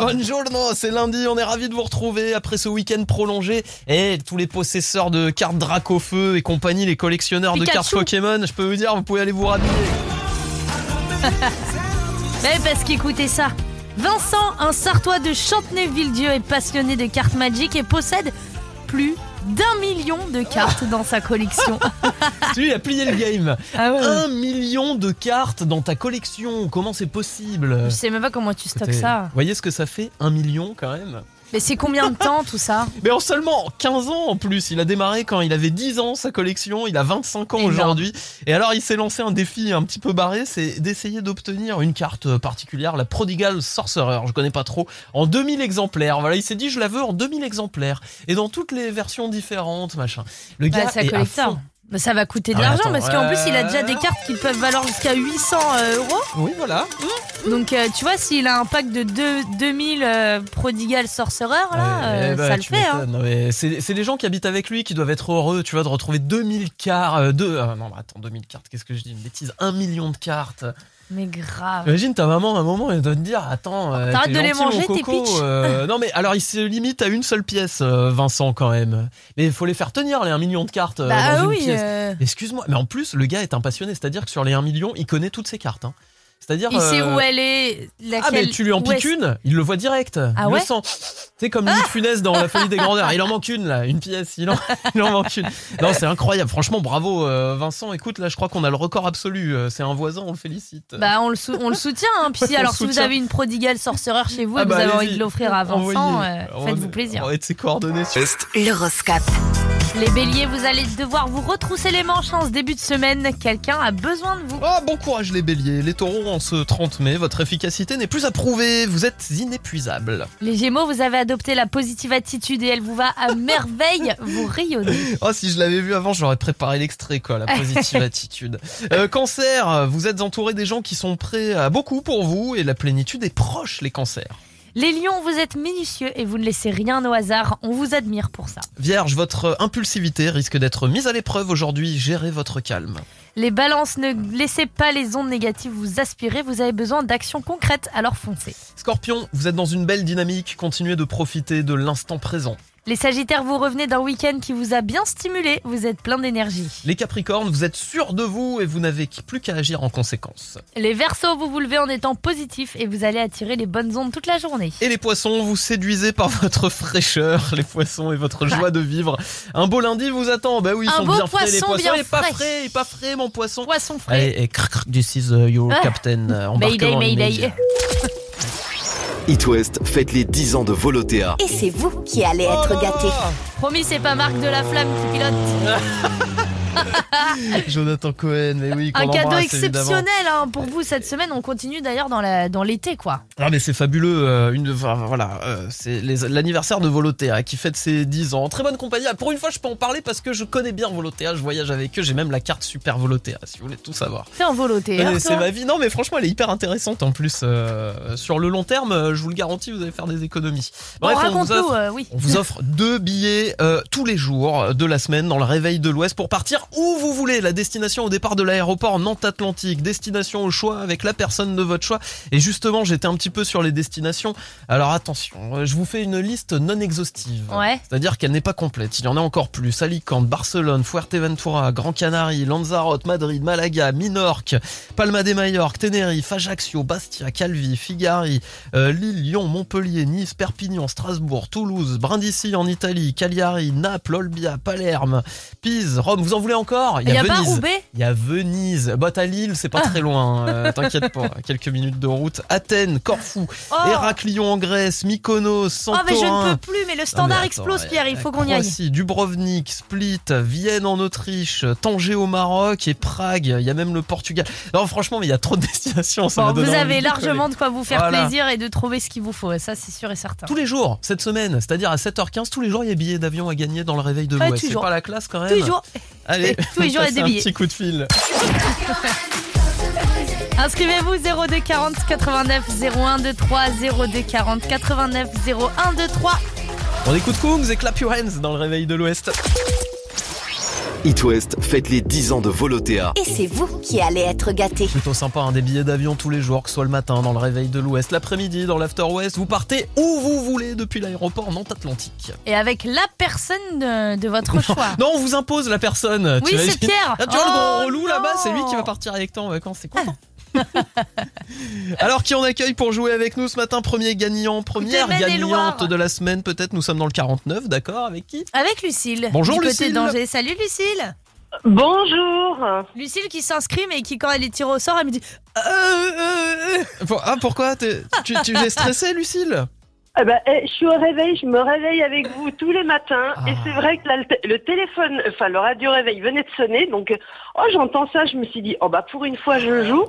[SPEAKER 2] Buongiorno, c'est lundi, on est ravis de vous retrouver après ce week-end prolongé. Et tous les possesseurs de cartes Dracofeu et compagnie, les collectionneurs de cartes Pokémon, je peux vous dire, vous pouvez aller vous rhabiller.
[SPEAKER 3] Mais parce qu'écoutez ça. Vincent, un sartois de Chantenay-Villedieu, est passionné de cartes Magic et possède plus d'un million de cartes dans sa collection.
[SPEAKER 2] Lui, il a plié le game.
[SPEAKER 3] Ah ouais.
[SPEAKER 2] Un million de cartes dans ta collection, comment c'est possible
[SPEAKER 3] Je sais même pas comment tu stockes ça.
[SPEAKER 2] Vous voyez ce que ça fait Un million quand même
[SPEAKER 3] Mais c'est combien de temps tout ça
[SPEAKER 2] Mais en seulement 15 ans en plus, il a démarré quand il avait 10 ans sa collection, il a 25 ans aujourd'hui. Et alors il s'est lancé un défi un petit peu barré, c'est d'essayer d'obtenir une carte particulière, la Prodigal Sorcerer, je connais pas trop, en 2000 exemplaires. Voilà, il s'est dit je la veux en 2000 exemplaires. Et dans toutes les versions différentes, machin. Le
[SPEAKER 3] Bah,
[SPEAKER 2] gars est à fond.
[SPEAKER 3] Mais ça va coûter de
[SPEAKER 2] Ah,
[SPEAKER 3] l'argent parce qu'en
[SPEAKER 2] euh,
[SPEAKER 3] plus il a déjà des cartes qui peuvent valoir jusqu'à 800 euh, euros.
[SPEAKER 2] Oui, voilà.
[SPEAKER 3] Donc euh, tu vois s'il a un pack de deux- 2000 euh, Prodigal là,
[SPEAKER 2] Ouais,
[SPEAKER 3] euh,
[SPEAKER 2] eh ben,
[SPEAKER 3] ça le fait. Hein.
[SPEAKER 2] C'est c'est les gens qui habitent avec lui qui doivent être heureux, tu vois, de retrouver 2000 cartes. Euh, deux, non, mais attends, 2000 cartes, qu'est-ce que je dis Une bêtise, un million de cartes.
[SPEAKER 3] Mais grave.
[SPEAKER 2] Imagine ta maman à un moment elle doit te dire attends euh,
[SPEAKER 3] T'arrêtes
[SPEAKER 2] t'es
[SPEAKER 3] de les manger, tes pitchs.
[SPEAKER 2] euh, non mais alors il se limite à une seule pièce euh, Vincent quand même mais il faut les faire tenir les 1 million de cartes euh,
[SPEAKER 3] bah
[SPEAKER 2] dans une
[SPEAKER 3] oui.
[SPEAKER 2] pièce
[SPEAKER 3] euh,
[SPEAKER 2] excuse-moi mais en plus le gars est un passionné c'est à dire que sur les 1 million il connaît toutes ses cartes hein. C'est à dire
[SPEAKER 3] il sait
[SPEAKER 2] euh,
[SPEAKER 3] où elle est. Laquelle,
[SPEAKER 2] ah mais tu lui en piques une, il le voit direct.
[SPEAKER 3] Ah
[SPEAKER 2] il
[SPEAKER 3] ouais
[SPEAKER 2] le sent. C'est comme Louis de Funès dans La Folie des Grandeurs. Il en manque une là, une pièce. Il en, il en manque une. Non, c'est incroyable. Franchement, bravo euh, Vincent. Écoute, là, je crois qu'on a le record absolu. Euh, C'est un voisin, on le félicite.
[SPEAKER 3] Bah on le, sou- on le soutient. Hein. Puis
[SPEAKER 2] Ouais,
[SPEAKER 3] alors si vous avez une Prodigal Sorcerer chez vous
[SPEAKER 2] Ah
[SPEAKER 3] et que
[SPEAKER 2] bah,
[SPEAKER 3] vous avez envie de l'offrir à Vincent, euh, faites-vous plaisir.
[SPEAKER 2] On va être ses coordonnées sur
[SPEAKER 5] Test
[SPEAKER 1] L'horoscope.
[SPEAKER 3] Les béliers, vous allez devoir vous retrousser les manches en ce début de semaine. Quelqu'un a besoin de vous.
[SPEAKER 2] Oh, bon courage les béliers. Les taureaux, en ce 30 mai, votre efficacité n'est plus à prouver. Vous êtes inépuisables.
[SPEAKER 3] Les gémeaux, vous avez adopté la positive attitude et elle vous va à merveille. Vous rayonnez.
[SPEAKER 2] Oh, si je l'avais vu avant, j'aurais préparé l'extrait, quoi, la positive attitude. Euh, cancer, vous êtes entouré des gens qui sont prêts à beaucoup pour vous et la plénitude est proche, les cancers.
[SPEAKER 3] Les lions, vous êtes minutieux et vous ne laissez rien au hasard. On vous admire pour ça.
[SPEAKER 2] Vierge, votre impulsivité risque d'être mise à l'épreuve aujourd'hui. Gérez votre calme.
[SPEAKER 3] Les balances, ne laissez pas les ondes négatives vous aspirer. Vous avez besoin d'actions concrètes, alors foncez.
[SPEAKER 2] Scorpion, vous êtes dans une belle dynamique. Continuez de profiter de l'instant présent.
[SPEAKER 3] Les sagittaires, vous revenez d'un week-end qui vous a bien stimulé. Vous êtes plein d'énergie.
[SPEAKER 2] Les capricornes, vous êtes sûr de vous et vous n'avez plus qu'à agir en conséquence.
[SPEAKER 3] Les versos, vous vous levez en étant positif et vous allez attirer les bonnes ondes toute la journée.
[SPEAKER 2] Et les poissons, vous séduisez par votre fraîcheur, les poissons et votre joie de vivre. Un beau lundi vous attend. Bah oui, ils
[SPEAKER 3] Un
[SPEAKER 2] sont
[SPEAKER 3] beau
[SPEAKER 2] bien frais les
[SPEAKER 3] poisson
[SPEAKER 2] poissons.
[SPEAKER 3] bien
[SPEAKER 2] pas
[SPEAKER 3] frais.
[SPEAKER 2] pas frais mon poisson.
[SPEAKER 3] Poisson frais.
[SPEAKER 2] Allez, et crc, this is your captain. euh,
[SPEAKER 3] Mayday,
[SPEAKER 2] embarquement
[SPEAKER 3] mayday.
[SPEAKER 2] immédiat.
[SPEAKER 5] It West fête les 10 ans de Volotea.
[SPEAKER 1] Et c'est vous qui allez
[SPEAKER 2] Oh
[SPEAKER 1] être gâtés.
[SPEAKER 2] là
[SPEAKER 3] Promis, c'est pas Marc de la Flamme qui pilote.
[SPEAKER 2] Jonathan Cohen, mais oui, qu'on
[SPEAKER 3] Un cadeau exceptionnel hein, pour vous cette semaine. On continue d'ailleurs dans la- dans l'été, quoi.
[SPEAKER 2] Ah mais c'est fabuleux, euh, une, enfin, voilà, euh, c'est l'anniversaire de Volotea qui fête ses 10 ans. Très bonne compagnie. Ah, Pour une fois, je peux en parler parce que je connais bien Volotea, je voyage avec eux, j'ai même la carte Super Volotea, si vous voulez tout savoir.
[SPEAKER 3] C'est hein,
[SPEAKER 2] Euh, c'est ma vie. Non, mais franchement, elle est hyper intéressante en plus. euh, sur le long terme, je vous le garantis, vous allez faire des économies.
[SPEAKER 3] Bon,
[SPEAKER 2] Bref, on vous
[SPEAKER 3] raconte-nous,
[SPEAKER 2] offre,
[SPEAKER 3] oui.
[SPEAKER 2] on vous offre deux billets tous les jours de la semaine dans le réveil de l'Ouest pour partir où vous voulez. La destination au départ de l'aéroport Nantes-Atlantique, destination au choix avec la personne de votre choix. Et justement, j'étais un petit peu sur les destinations. Alors attention, euh, je vous fais une liste non exhaustive.
[SPEAKER 3] Ouais.
[SPEAKER 2] C'est-à-dire qu'elle n'est pas complète. Il y en a encore plus. Alicante, Barcelone, Fuerteventura, Gran Canaria, Lanzarote, Madrid, Malaga, Minorque, Palma de Mallorca, Tenerife, Ajaccio, Bastia, Calvi, Figari, euh, Lille, Lyon, Montpellier, Nice, Perpignan, Strasbourg, Toulouse, Brindisi en Italie, Cagliari, Naples, Olbia, Palerme, Pise, Rome. Vous en voulez encore
[SPEAKER 3] Il y a pas
[SPEAKER 2] Venise.
[SPEAKER 3] Roubaix
[SPEAKER 2] Il y a Venise. Bah, Lille, c'est pas très loin. euh, T'inquiète pas. Quelques minutes de route. Athènes, Corfou,
[SPEAKER 3] Oh.
[SPEAKER 2] Héraclion en Grèce, Mykonos,
[SPEAKER 3] Oh,
[SPEAKER 2] Santorin.
[SPEAKER 3] mais je ne peux plus, mais le
[SPEAKER 2] Ah,
[SPEAKER 3] standard
[SPEAKER 2] mais attends,
[SPEAKER 3] explose, Pierre, il faut qu'on y aille.
[SPEAKER 2] Dubrovnik, Split, Vienne en Autriche, Tanger au Maroc et Prague. Il y a même le Portugal. Non, franchement, mais il y a trop de destinations. Ça
[SPEAKER 3] Bon, vous avez largement de quoi vous faire
[SPEAKER 2] Voilà.
[SPEAKER 3] plaisir et de trouver ce qu'il vous faut, ça c'est sûr et certain.
[SPEAKER 2] Tous les jours, cette semaine, c'est-à-dire à 7h15, tous les jours, il y a billets d'avion à gagner dans le réveil de
[SPEAKER 3] Ouais,
[SPEAKER 2] l'Ouest. C'est pas la classe quand même
[SPEAKER 3] Toujours.
[SPEAKER 2] Allez,
[SPEAKER 3] Tous les jours,
[SPEAKER 2] passez
[SPEAKER 3] des
[SPEAKER 2] un
[SPEAKER 3] billets.
[SPEAKER 2] petit coup de fil.
[SPEAKER 3] Inscrivez-vous 02 40 89 01 23 02 40 89 01 23.
[SPEAKER 2] On écoute Kungs et Clap Your Hands dans le réveil de l'Ouest.
[SPEAKER 5] It West fête les 10 ans de Volotea.
[SPEAKER 1] Et c'est vous qui allez être gâtés.
[SPEAKER 2] Plutôt sympa, hein, des billets d'avion tous les jours, que ce soit le matin dans le réveil de l'Ouest, l'après-midi dans l'After West. Vous partez où vous voulez depuis l'aéroport Nantes-Atlantique.
[SPEAKER 3] Et avec la personne de, de votre choix.
[SPEAKER 2] Non, on vous impose la personne.
[SPEAKER 3] Oui, c'est Pierre.
[SPEAKER 2] Ah, tu vois le
[SPEAKER 3] Oh,
[SPEAKER 2] grand relou là-bas, c'est lui qui va partir avec toi en vacances, c'est content. Alors qui on accueille pour jouer avec nous ce matin? Premier gagnant, première gagnante de la semaine peut-être. Nous sommes dans le 49, d'accord? Avec qui?
[SPEAKER 3] Avec Lucille.
[SPEAKER 2] Bonjour,
[SPEAKER 3] du côté
[SPEAKER 2] Lucille.
[SPEAKER 3] Salut Lucille.
[SPEAKER 7] Bonjour.
[SPEAKER 3] Lucille qui s'inscrit mais qui quand elle est tirée au sort, elle me dit euh, euh, euh.
[SPEAKER 2] Ah pourquoi? Tu, tu es stressée Lucille?
[SPEAKER 7] Eh ben, eh, je suis au réveil, je me réveille avec vous tous les matins.
[SPEAKER 2] Ah.
[SPEAKER 7] Et c'est vrai que là, le, téléphone, enfin le radio réveil venait de sonner. Donc, oh, j'entends ça, je me suis dit, oh bah pour une fois, je joue.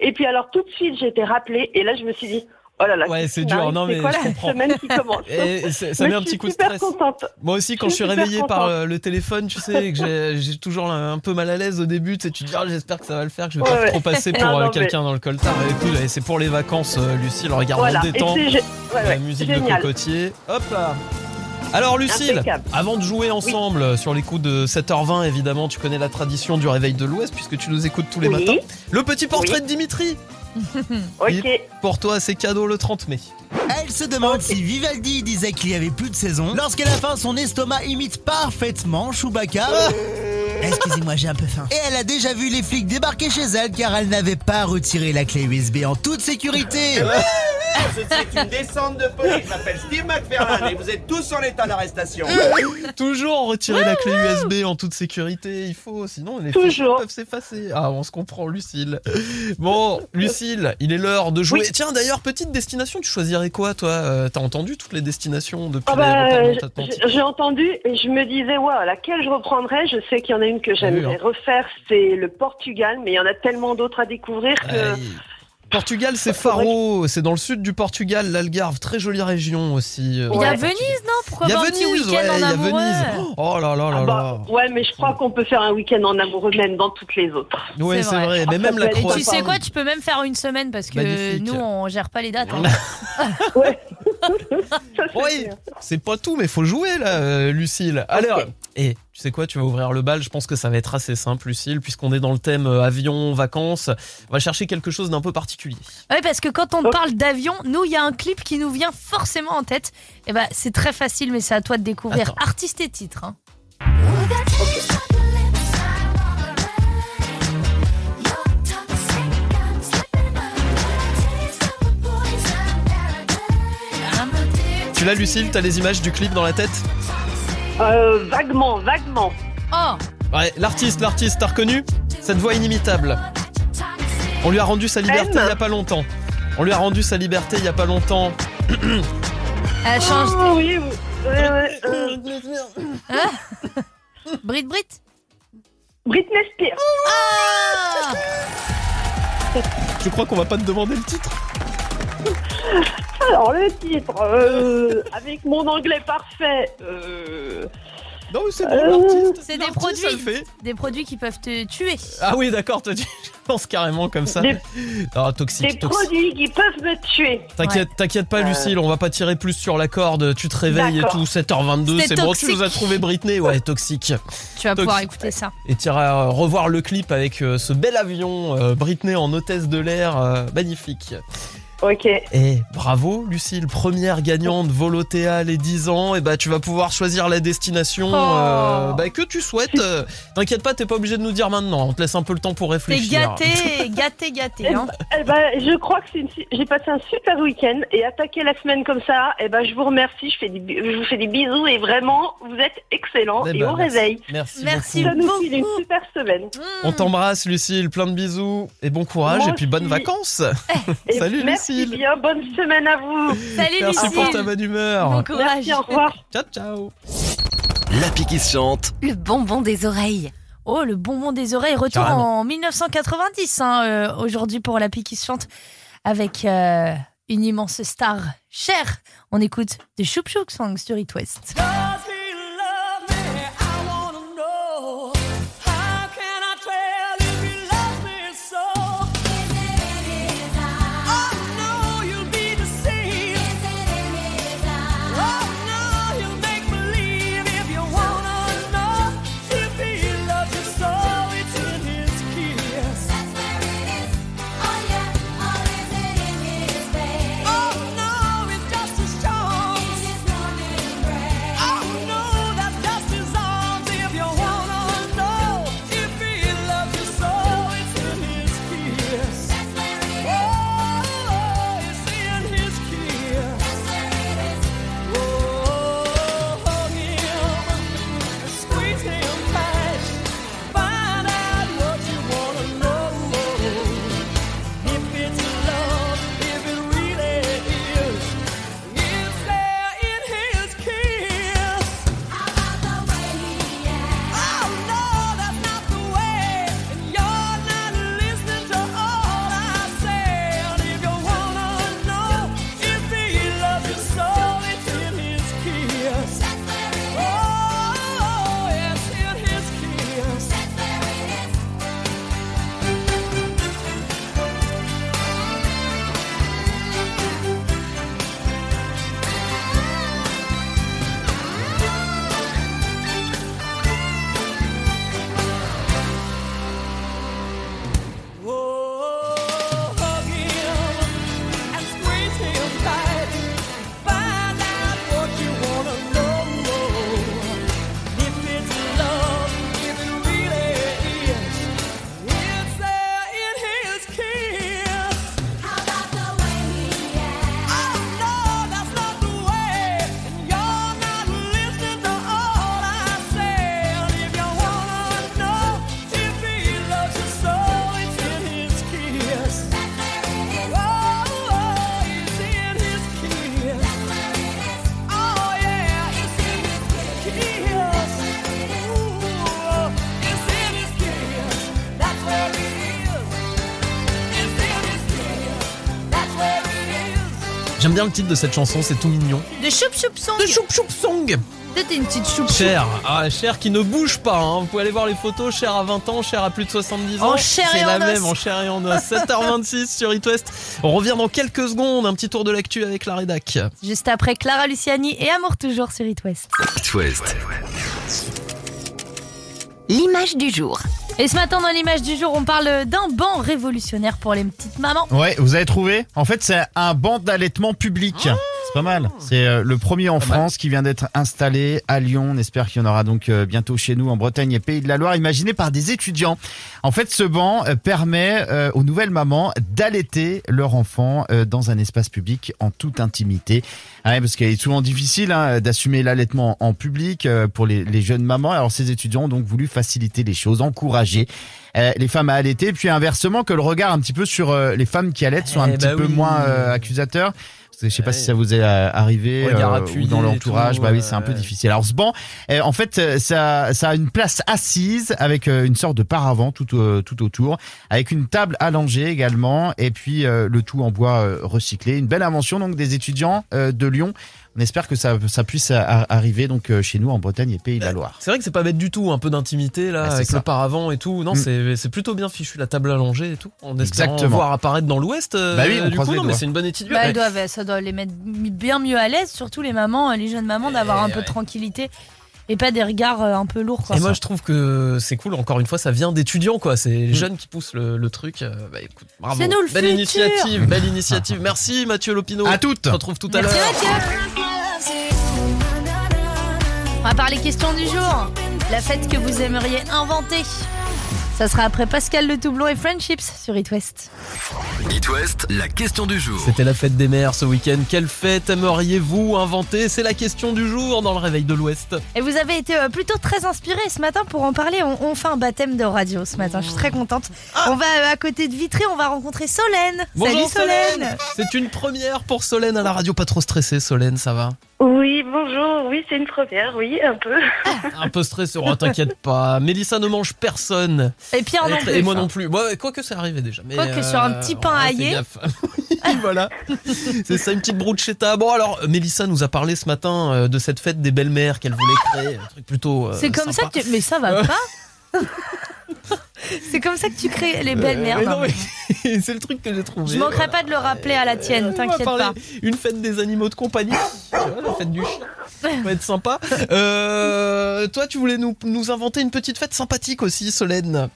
[SPEAKER 7] Et puis alors, tout de suite, j'ai été rappelée. Et là, je me suis dit, oh là là,
[SPEAKER 2] Ouais, c'est dur, non, mais
[SPEAKER 7] quoi
[SPEAKER 2] je
[SPEAKER 7] la
[SPEAKER 2] comprends.
[SPEAKER 7] semaine qui commence
[SPEAKER 2] Et ça met un
[SPEAKER 7] je
[SPEAKER 2] petit coup de stress.
[SPEAKER 7] contente.
[SPEAKER 2] Moi aussi, quand
[SPEAKER 7] Je
[SPEAKER 2] je suis
[SPEAKER 7] suis super
[SPEAKER 2] réveillé par euh, le téléphone, tu sais, que j'ai- toujours un peu mal à l'aise au début, tu sais, tu te dis, ah, j'espère que ça va le faire, que je vais
[SPEAKER 7] Ouais,
[SPEAKER 2] pas
[SPEAKER 7] ouais.
[SPEAKER 2] trop passer pour euh, quelqu'un dans le coltard. Et allez, c'est pour les vacances, euh, Lucie, alors regarde,
[SPEAKER 7] Voilà.
[SPEAKER 2] on
[SPEAKER 7] Et
[SPEAKER 2] détend,
[SPEAKER 7] ouais,
[SPEAKER 2] la musique de
[SPEAKER 7] génial.
[SPEAKER 2] cocotier. Hop là alors Lucille,
[SPEAKER 7] Impeccable.
[SPEAKER 2] avant de jouer ensemble euh, sur les coups de 7h20, évidemment, tu connais la tradition du réveil de l'Ouest puisque tu nous écoutes tous les
[SPEAKER 7] Oui.
[SPEAKER 2] matins. Le petit portrait
[SPEAKER 7] Oui.
[SPEAKER 2] de Dimitri,
[SPEAKER 7] Ok.
[SPEAKER 2] pour toi, c'est cadeau le 30 mai.
[SPEAKER 4] Elle se demande si Vivaldi disait qu'il y avait plus de saison lorsqu'à la fin son estomac imite parfaitement Chewbacca. Excusez-moi, j'ai un peu faim. Et elle a déjà vu les flics débarquer chez elle car elle n'avait pas retiré la clé USB en toute sécurité.
[SPEAKER 8] c'est une descente de police. Je m'appelle Steve McFerrin et vous êtes tous en état d'arrestation.
[SPEAKER 2] Toujours retirer la clé USB en toute sécurité, il faut, sinon les
[SPEAKER 7] Toujours.
[SPEAKER 2] peuvent s'effacer. Ah, on se comprend, Lucille. Bon, Lucille, il est l'heure de jouer.
[SPEAKER 7] Oui.
[SPEAKER 2] Tiens, d'ailleurs, petite destination, tu choisirais quoi, toi Euh, T'as entendu toutes les destinations depuis
[SPEAKER 7] bah,
[SPEAKER 2] Atlantique
[SPEAKER 7] j'ai entendu et je me disais, ouais, laquelle je reprendrais? Je sais qu'il y en a une que j'aimerais
[SPEAKER 2] Oui, hein.
[SPEAKER 7] refaire, c'est le Portugal, mais il y en a tellement d'autres à découvrir que.
[SPEAKER 2] Aïe. Portugal, c'est Faro, c'est dans le sud du Portugal, l'Algarve, très jolie région aussi. euh,
[SPEAKER 3] Il y a. Venise, non? Pourquoi
[SPEAKER 2] Il y a
[SPEAKER 3] pas un petit
[SPEAKER 2] Venise,
[SPEAKER 3] week-end
[SPEAKER 2] ouais,
[SPEAKER 3] en
[SPEAKER 2] il y a
[SPEAKER 3] amoureux
[SPEAKER 2] Venise. Oh là là là
[SPEAKER 7] Ah bah,
[SPEAKER 2] là.
[SPEAKER 7] ouais, mais je crois qu'on peut faire un week-end en amoureux même dans toutes les autres.
[SPEAKER 2] Ouais,
[SPEAKER 3] C'est
[SPEAKER 2] c'est
[SPEAKER 3] vrai.
[SPEAKER 2] vrai, mais même la
[SPEAKER 3] Et tu
[SPEAKER 2] Croatie.
[SPEAKER 3] sais quoi, tu peux même faire une semaine parce que
[SPEAKER 2] Magnifique.
[SPEAKER 3] nous on gère pas les dates. hein.
[SPEAKER 7] Ouais. Ça, c'est
[SPEAKER 2] Oui, c'est pas tout, mais faut jouer là, euh, Lucille. Alors, et tu sais quoi, tu vas ouvrir le bal. Je pense que ça va être assez simple, Lucille, puisqu'on est dans le thème euh, avion, vacances. On va chercher quelque chose d'un peu particulier.
[SPEAKER 3] Ouais, parce que quand on
[SPEAKER 7] Oh.
[SPEAKER 3] parle d'avion, nous il y a un clip qui nous vient forcément en tête. Et bah c'est très facile, mais c'est à toi de découvrir
[SPEAKER 2] Attends.
[SPEAKER 3] artiste et titre. hein.
[SPEAKER 2] Tu l'as, Lucille T'as les images du clip dans la tête?
[SPEAKER 7] Euh, vaguement, vaguement.
[SPEAKER 3] Oh,
[SPEAKER 2] Ouais, l'artiste, l'artiste, t'as reconnu Cette voix inimitable. On lui a rendu sa liberté
[SPEAKER 7] M.
[SPEAKER 2] il y a pas longtemps. On lui a rendu sa liberté il y a pas longtemps.
[SPEAKER 3] elle change.
[SPEAKER 7] Oh, oui, oui. Ouais, ouais, euh,
[SPEAKER 3] Brit Brit
[SPEAKER 7] Britney Spears.
[SPEAKER 3] Ah
[SPEAKER 2] Je crois qu'on va pas te demander le titre.
[SPEAKER 7] Alors, le titre, euh, avec mon anglais parfait, euh,
[SPEAKER 2] Non, mais c'est bon,
[SPEAKER 7] Euh,
[SPEAKER 2] l'artiste.
[SPEAKER 3] c'est des produits.
[SPEAKER 2] ça le fait.
[SPEAKER 3] Des produits qui peuvent te tuer.
[SPEAKER 2] Ah oui, d'accord, toi tu penses carrément comme ça.
[SPEAKER 7] Des-
[SPEAKER 2] Ah,
[SPEAKER 7] des
[SPEAKER 2] toxique, toxique.
[SPEAKER 7] produits qui peuvent me tuer.
[SPEAKER 2] T'inquiète, t'inquiète pas, Lucille, on va pas tirer plus sur la corde. Tu te réveilles et tout, 7h22,
[SPEAKER 3] C'est
[SPEAKER 2] c'est bon, tu
[SPEAKER 3] toxique.
[SPEAKER 2] nous as trouvé Britney. Ouais, toxique.
[SPEAKER 3] Tu vas pouvoir écouter ça.
[SPEAKER 2] Et tu iras revoir le clip avec ce bel avion, euh, Britney en hôtesse de l'air, euh, magnifique.
[SPEAKER 7] Ok.
[SPEAKER 2] Et bravo, Lucille, première gagnante Volotea les 10 ans. Et bah, tu vas pouvoir choisir la destination
[SPEAKER 3] Oh.
[SPEAKER 2] euh, bah, que tu souhaites. Euh, T'inquiète pas, t'es pas obligé de nous dire maintenant. On te laisse un peu le temps pour
[SPEAKER 3] T'es
[SPEAKER 2] réfléchir.
[SPEAKER 3] gâté, gâté, gâté.
[SPEAKER 7] Eh
[SPEAKER 3] Hein.
[SPEAKER 7] ben, eh ben, je crois que une j'ai passé un super week-end et attaquer la semaine comme ça, eh ben, je vous remercie, je, fais des, bi- je vous fais des bisous et vraiment, vous êtes excellents
[SPEAKER 2] Eh
[SPEAKER 7] et
[SPEAKER 2] ben,
[SPEAKER 7] au
[SPEAKER 2] merci.
[SPEAKER 7] réveil.
[SPEAKER 2] Merci,
[SPEAKER 3] Merci.
[SPEAKER 2] beaucoup.
[SPEAKER 7] Ça nous file une super semaine.
[SPEAKER 2] On t'embrasse, Lucille. Plein de bisous et bon courage.
[SPEAKER 7] Moi
[SPEAKER 2] et puis bonnes vacances.
[SPEAKER 7] Et
[SPEAKER 2] Salut,
[SPEAKER 7] merci
[SPEAKER 2] Lucille.
[SPEAKER 7] Bien, bonne semaine à vous.
[SPEAKER 3] Salut
[SPEAKER 2] Merci
[SPEAKER 3] Lucille.
[SPEAKER 2] pour ta bonne humeur.
[SPEAKER 3] Bon courage.
[SPEAKER 7] Merci, au revoir.
[SPEAKER 2] Ciao, ciao.
[SPEAKER 5] L'appli qui se chante.
[SPEAKER 1] Le bonbon des oreilles.
[SPEAKER 3] Oh, le bonbon des oreilles, retour
[SPEAKER 2] Carrément.
[SPEAKER 3] en 1990 hein, euh, aujourd'hui pour la qui se chante avec euh, une immense star chère. On écoute des Choup Choup Songs sur It West.
[SPEAKER 2] Bien le titre de cette chanson, c'est tout mignon.
[SPEAKER 3] De choup choup song.
[SPEAKER 2] De Choup Choup Song
[SPEAKER 3] C'était une petite choup.
[SPEAKER 2] Cher, ah, Cher qui ne bouge pas. hein. Vous pouvez aller voir les photos. Cher à 20 ans, Cher à plus de 70 ans.
[SPEAKER 3] En chair et
[SPEAKER 2] C'est la
[SPEAKER 3] en os.
[SPEAKER 2] même, en chair et en os. 7h26 sur It West. On revient dans quelques secondes. Un petit tour de l'actu avec la rédac.
[SPEAKER 3] Juste après Clara Luciani et Amour toujours sur It West.
[SPEAKER 5] It West.
[SPEAKER 1] L'image du jour.
[SPEAKER 3] Et ce matin dans l'image du jour, on parle d'un banc révolutionnaire pour les petites mamans.
[SPEAKER 6] Ouais, vous avez trouvé? En fait, c'est un banc d'allaitement public. C'est pas mal. C'est euh, le premier en. France qui vient d'être installé à Lyon. On espère qu'il y en aura donc euh, bientôt chez nous en Bretagne et Pays de la Loire, imaginé par des étudiants. En fait, ce banc euh, permet aux nouvelles mamans d'allaiter leur enfant dans un espace public en toute intimité. Ah ouais, parce qu'il est souvent difficile hein, d'assumer l'allaitement en public pour les, les jeunes mamans. Alors ces étudiants ont donc voulu faciliter les choses, encourager les femmes à allaiter, puis inversement que le regard un petit peu sur les femmes qui allaitent soit un
[SPEAKER 2] Eh
[SPEAKER 6] petit
[SPEAKER 2] bah
[SPEAKER 6] peu
[SPEAKER 2] oui.
[SPEAKER 6] moins accusateur. Je sais pas
[SPEAKER 2] Ouais.
[SPEAKER 6] si ça vous est euh, arrivé euh, ou dans l'entourage.
[SPEAKER 2] tout,
[SPEAKER 6] Bah oui, c'est un peu difficile. Alors ce banc, euh, en fait, euh, ça, ça a une place assise avec euh, une sorte de paravent tout, tout autour, avec une table allongée également, et puis le tout en bois recyclé. Une belle invention donc des étudiants de Lyon. On espère que ça, ça puisse arriver donc euh, chez nous en Bretagne et Pays de la Loire.
[SPEAKER 2] C'est vrai que c'est pas bête du tout, un peu d'intimité là,
[SPEAKER 6] Bah,
[SPEAKER 2] avec
[SPEAKER 6] ça.
[SPEAKER 2] le paravent et tout. Non,
[SPEAKER 6] Mm.
[SPEAKER 2] c'est plutôt bien fichu, la table allongée et tout. Espérant
[SPEAKER 6] Exactement.
[SPEAKER 2] voir apparaître dans l'Ouest. euh,
[SPEAKER 6] Bah oui, on
[SPEAKER 2] du coup, non, mais c'est une bonne étude.
[SPEAKER 3] Bah, doivent, ça doit les mettre bien mieux à l'aise, surtout les mamans, les jeunes mamans, d'avoir un peu de tranquillité et pas des regards euh, un peu lourds. Quoi.
[SPEAKER 2] Et moi, je trouve que c'est cool. Encore une fois, ça vient d'étudiants, quoi. C'est
[SPEAKER 6] Mm.
[SPEAKER 2] les jeunes qui poussent le, le truc. Euh, Bah, écoute, bravo.
[SPEAKER 3] C'est nous le
[SPEAKER 2] belle
[SPEAKER 3] futur.
[SPEAKER 2] initiative, belle initiative. Merci Mathieu Lopino.
[SPEAKER 6] À toutes.
[SPEAKER 2] On se retrouve tout à l'heure.
[SPEAKER 3] Mathieu. On va parler question du jour. La fête que vous aimeriez inventer. Ça sera après Pascal Le Toublon et Friendships sur It West.
[SPEAKER 5] It West, la question du jour.
[SPEAKER 2] C'était la fête des mères ce week-end. Quelle fête aimeriez-vous inventer C'est la question du jour dans le réveil de l'Ouest.
[SPEAKER 3] Et vous avez été euh, plutôt très inspiré ce matin pour en parler. On, on fait un baptême de radio ce matin. Je suis très contente. On va euh, à côté de Vitré, on va rencontrer Solène.
[SPEAKER 2] Bonjour
[SPEAKER 3] Salut Solène.
[SPEAKER 2] C'est une première pour Solène à la radio. Pas trop stressée, Solène, ça va
[SPEAKER 7] Oui, bonjour. Oui, c'est une première, oui, un peu.
[SPEAKER 2] Un peu stressée, oh, t'inquiète pas. Mélissa ne mange personne.
[SPEAKER 3] Et Pierre non
[SPEAKER 2] Et,
[SPEAKER 3] plus.
[SPEAKER 2] et moi non plus. Bon, quoi que c'est arrivé déjà. Mais
[SPEAKER 3] Quoique sur un petit pain
[SPEAKER 2] on fait
[SPEAKER 3] aillé.
[SPEAKER 2] gaffe. Oui, voilà. C'est ça, une petite bruschetta. Bon, alors, Mélissa nous a parlé ce matin euh, de cette fête des belles-mères qu'elle voulait créer. Un truc plutôt. euh,
[SPEAKER 3] C'est comme ça que tu... Mais ça va pas C'est comme ça que tu crées les belles
[SPEAKER 2] Euh,
[SPEAKER 3] mères.
[SPEAKER 2] c'est le truc que j'ai trouvé.
[SPEAKER 3] Je manquerai
[SPEAKER 2] Voilà.
[SPEAKER 3] pas de le rappeler à la tienne,
[SPEAKER 2] Euh,
[SPEAKER 3] t'inquiète pas.
[SPEAKER 2] Une fête des animaux de compagnie. Tu vois, la fête du chien. Ça va être sympa. Euh, toi, tu voulais nous, nous inventer une petite fête sympathique aussi, Solène.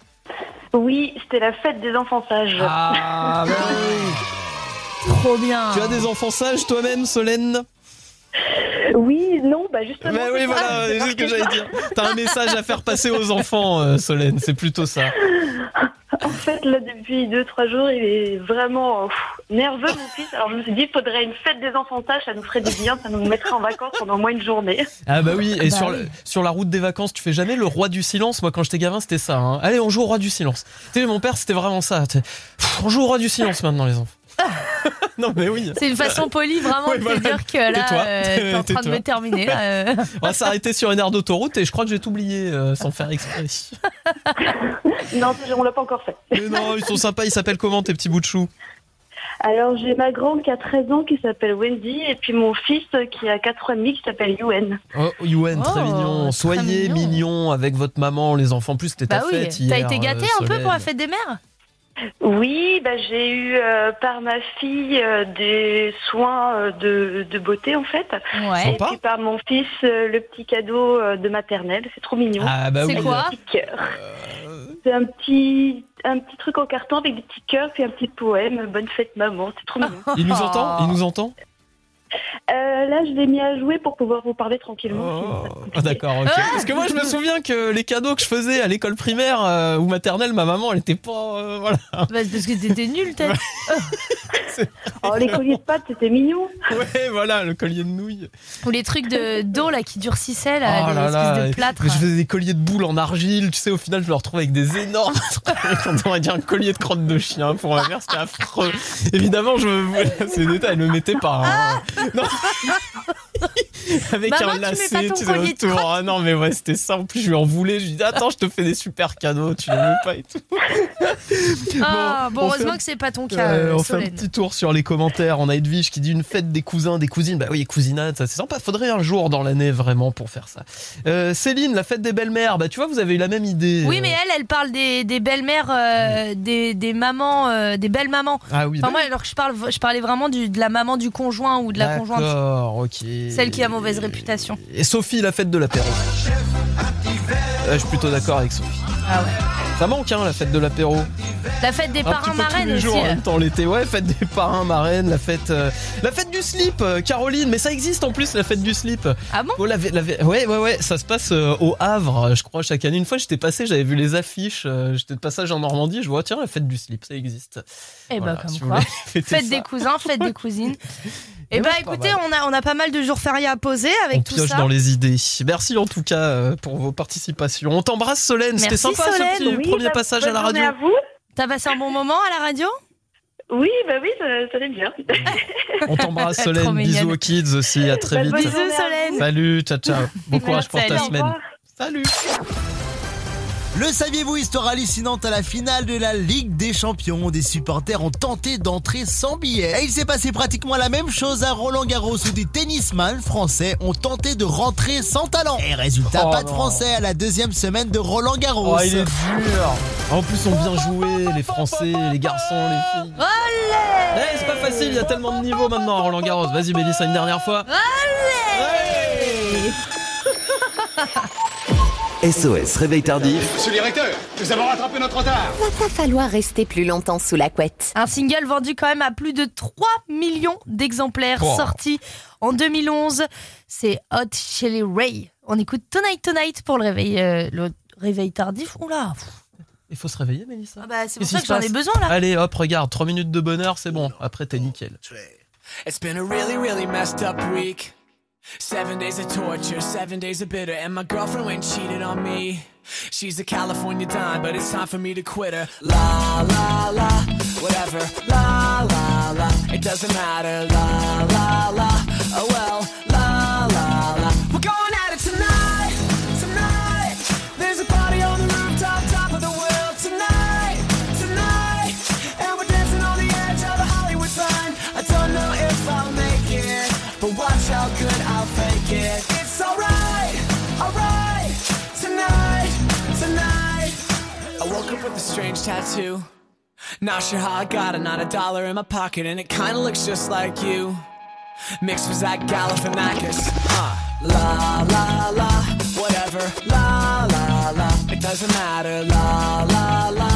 [SPEAKER 7] Oui, c'était la fête des enfants sages.
[SPEAKER 2] Ah, bah oui.
[SPEAKER 3] Trop bien.
[SPEAKER 2] Tu as des enfants sages toi-même, Solène?
[SPEAKER 7] Oui, non, bah justement.
[SPEAKER 2] Mais oui, voilà, c'est ce que j'allais dire. T'as un message à faire passer aux enfants, euh, Solène, c'est plutôt ça.
[SPEAKER 7] En fait, là, depuis 2-3 jours, il est vraiment pff, nerveux, mon fils. Alors, je me suis dit, il faudrait une fête des enfants sages, ça nous ferait du bien, ça nous mettrait en vacances pendant au moins une journée.
[SPEAKER 2] Ah bah oui, et
[SPEAKER 3] Bah
[SPEAKER 2] sur,
[SPEAKER 3] oui.
[SPEAKER 2] le- sur la route des vacances, tu fais jamais le roi du silence? Moi, quand j'étais gamin, c'était ça. hein. Allez, on joue au roi du silence. Tu sais, mon père, c'était vraiment ça. Pff, On joue au roi du silence maintenant, les enfants. non, mais oui.
[SPEAKER 3] C'est une façon polie vraiment
[SPEAKER 2] Ouais,
[SPEAKER 3] de
[SPEAKER 2] voilà.
[SPEAKER 3] te dire que là, euh, t'es en train de me terminer. Là, euh.
[SPEAKER 2] On va s'arrêter sur une aire d'autoroute et je crois que j'ai tout oublié euh, sans faire exprès.
[SPEAKER 7] Non, on l'a pas encore fait.
[SPEAKER 2] Mais non, ils sont sympas. Ils s'appellent comment tes petits bouts de chou?
[SPEAKER 7] Alors, j'ai ma grande qui a 13 ans qui s'appelle Wendy, et puis mon fils qui a 4 ans et demi qui s'appelle Yuen.
[SPEAKER 2] Oh, Yuen, très
[SPEAKER 3] Oh,
[SPEAKER 2] mignon.
[SPEAKER 3] très
[SPEAKER 2] Soyez
[SPEAKER 3] mignon.
[SPEAKER 2] mignon avec votre maman, les enfants. En plus, c'était ta
[SPEAKER 3] Bah oui,
[SPEAKER 2] fête
[SPEAKER 3] t'as
[SPEAKER 2] hier,
[SPEAKER 3] été gâté
[SPEAKER 2] euh,
[SPEAKER 3] un peu pour la fête des mères?
[SPEAKER 7] Oui, bah, j'ai eu euh, par ma fille euh, des soins euh, de, de beauté en fait.
[SPEAKER 3] Ouais.
[SPEAKER 7] Et
[SPEAKER 2] Sympa.
[SPEAKER 7] puis par mon fils, euh, le petit cadeau euh, de maternelle. C'est trop mignon.
[SPEAKER 2] Ah bah
[SPEAKER 3] C'est
[SPEAKER 2] oui.
[SPEAKER 3] quoi
[SPEAKER 7] Un petit cœur. C'est un petit, un petit truc en carton avec des petits cœurs puis un petit poème. Bonne fête maman, c'est trop mignon.
[SPEAKER 2] Il nous entend? Il nous entend?
[SPEAKER 7] Euh, là, je l'ai mis à jouer pour pouvoir vous parler tranquillement.
[SPEAKER 2] Oh,
[SPEAKER 7] compliqué.
[SPEAKER 2] d'accord, ok. Parce que moi, je me souviens que les cadeaux que je faisais à l'école primaire euh, ou maternelle, ma maman, elle était pas. euh, voilà.
[SPEAKER 3] Bah, c'est parce que t'étais nul, peut-être.
[SPEAKER 7] Oh, les colliers de pâtes, c'était mignon.
[SPEAKER 2] Ouais, voilà, le collier de nouilles.
[SPEAKER 3] Ou les trucs de d'eau là qui durcissaient, là,
[SPEAKER 2] Oh
[SPEAKER 3] les
[SPEAKER 2] là
[SPEAKER 3] espèces
[SPEAKER 2] là.
[SPEAKER 3] de plâtre.
[SPEAKER 2] Je faisais des colliers de boules en argile, tu sais, au final, je me retrouvais avec des énormes trucs. On aurait dit un collier de crotte de chien pour ma mère, c'était affreux. Évidemment, je me. Ces détails, elle me mettait pas. hein. Non. Avec
[SPEAKER 3] Maman,
[SPEAKER 2] un
[SPEAKER 3] tu mets pas
[SPEAKER 2] lacet,
[SPEAKER 3] ton
[SPEAKER 2] tu
[SPEAKER 3] de
[SPEAKER 2] autour. Ah non, mais ouais, c'était simple. Je lui en voulais. Je lui dis, attends, je te fais des super cadeaux. Tu les veux pas et tout.
[SPEAKER 3] Ah, bon, heureusement
[SPEAKER 2] un-
[SPEAKER 3] que c'est pas ton cas,
[SPEAKER 2] Euh, on fait un petit tour sur les commentaires. On a Edwige qui dit une fête des cousins, des cousines. Bah oui, cousinade, ça c'est sympa. Faudrait un jour dans l'année vraiment pour faire ça. Euh, Céline, la fête des belles-mères. Bah tu vois, vous avez eu la même idée.
[SPEAKER 3] Oui,
[SPEAKER 2] Euh,
[SPEAKER 3] mais elle, elle parle des, des belles-mères, euh, des, des mamans, des belles mamans.
[SPEAKER 2] Ah oui.
[SPEAKER 3] Enfin, moi, alors que je, parle, je parlais vraiment du, de la maman du conjoint ou de la conjointe.
[SPEAKER 2] D'accord, ok.
[SPEAKER 3] Celle qui a mauvaise réputation.
[SPEAKER 2] Et Sophie, la fête de l'apéro. Je suis plutôt d'accord avec Sophie.
[SPEAKER 3] Ah ouais.
[SPEAKER 2] Ça manque, hein, la fête de l'apéro.
[SPEAKER 3] La fête des parrains
[SPEAKER 2] tous
[SPEAKER 3] marraines aussi.
[SPEAKER 2] en
[SPEAKER 3] euh.
[SPEAKER 2] même temps l'été. Ouais, fête des parrains, marraines, la fête, euh, la fête du slip, euh, Caroline. Mais ça existe en plus, la fête du slip.
[SPEAKER 3] Ah bon?
[SPEAKER 2] Oh, la, la- ouais, ouais, ouais, ça se passe euh, au Havre, je crois, chaque année. Une fois, j'étais passé, j'avais vu les affiches, j'étais de passage en Normandie, je vois, tiens, la fête du slip, ça existe.
[SPEAKER 3] Eh ben,
[SPEAKER 2] Voilà,
[SPEAKER 3] comme
[SPEAKER 2] si
[SPEAKER 3] quoi. Fête
[SPEAKER 2] ça.
[SPEAKER 3] des cousins, fête des cousines. Eh
[SPEAKER 2] Ouais,
[SPEAKER 3] ben,
[SPEAKER 2] pas
[SPEAKER 3] écoutez, on a, on a pas mal de jours fériés à poser avec
[SPEAKER 2] On
[SPEAKER 3] tout
[SPEAKER 2] pioche
[SPEAKER 3] ça.
[SPEAKER 2] dans les idées. Merci en tout cas euh, pour vos participations. On t'embrasse Solène, c'était sympa
[SPEAKER 3] Solène.
[SPEAKER 2] ce petit
[SPEAKER 7] Oui,
[SPEAKER 2] premier
[SPEAKER 7] bah,
[SPEAKER 2] passage à la radio.
[SPEAKER 7] à vous.
[SPEAKER 3] T'as passé un bon moment à la radio?
[SPEAKER 7] Oui, bah oui, ça, ça allait bien.
[SPEAKER 2] On t'embrasse Solène, bisous aux kids aussi, à très
[SPEAKER 7] Bah,
[SPEAKER 2] vite.
[SPEAKER 3] Bisous, Solène.
[SPEAKER 2] Salut, ciao ciao. Bon courage pour ta semaine. Salut.
[SPEAKER 4] Le saviez-vous, histoire hallucinante à la finale de la Ligue des Champions, des supporters ont tenté d'entrer sans billet. Et il s'est passé pratiquement la même chose à Roland Garros où des tennisman français ont tenté de rentrer sans talent. Et résultat,
[SPEAKER 2] Oh
[SPEAKER 4] pas de français à la deuxième semaine de Roland Garros.
[SPEAKER 2] Oh, il est dur. En plus, on bien joué, les Français, les garçons, les filles.
[SPEAKER 3] Olé
[SPEAKER 2] Eh, c'est pas facile, il y a tellement de niveaux maintenant à Roland Garros. Vas-y, Mélissa, une dernière fois.
[SPEAKER 5] SOS Réveil Tardif.
[SPEAKER 8] Monsieur le directeur, nous avons rattrapé notre retard.
[SPEAKER 1] Va pas falloir rester plus longtemps sous la couette.
[SPEAKER 3] Un single vendu quand même à plus de 3 millions d'exemplaires,
[SPEAKER 2] Oh.
[SPEAKER 3] sorti en 2011. C'est Hot Chili Ray. On écoute Tonight Tonight pour le réveil, euh, le réveil tardif. Oula
[SPEAKER 2] Il faut se réveiller, Mélissa.
[SPEAKER 3] ah bah, C'est pour
[SPEAKER 2] Qu'est-ce
[SPEAKER 3] ça
[SPEAKER 2] qui
[SPEAKER 3] que
[SPEAKER 2] se
[SPEAKER 3] j'en ai
[SPEAKER 2] passe
[SPEAKER 3] besoin là.
[SPEAKER 2] Allez, hop, regarde, 3 minutes de bonheur, c'est bon. Après, t'es nickel.
[SPEAKER 9] It's been a really, really messed up week. Seven days of torture, seven days of bitter, and my girlfriend went cheated on me. She's a California dime, but it's time for me to quit her. La la la, whatever. La la la, it doesn't matter. La la la, oh well. With a strange tattoo. Not sure how I got it, not a dollar in my pocket, and it kinda looks just like you. Mixed with Zach Galifianakis. Huh. La la la, whatever. La la la, it doesn't matter. La la la,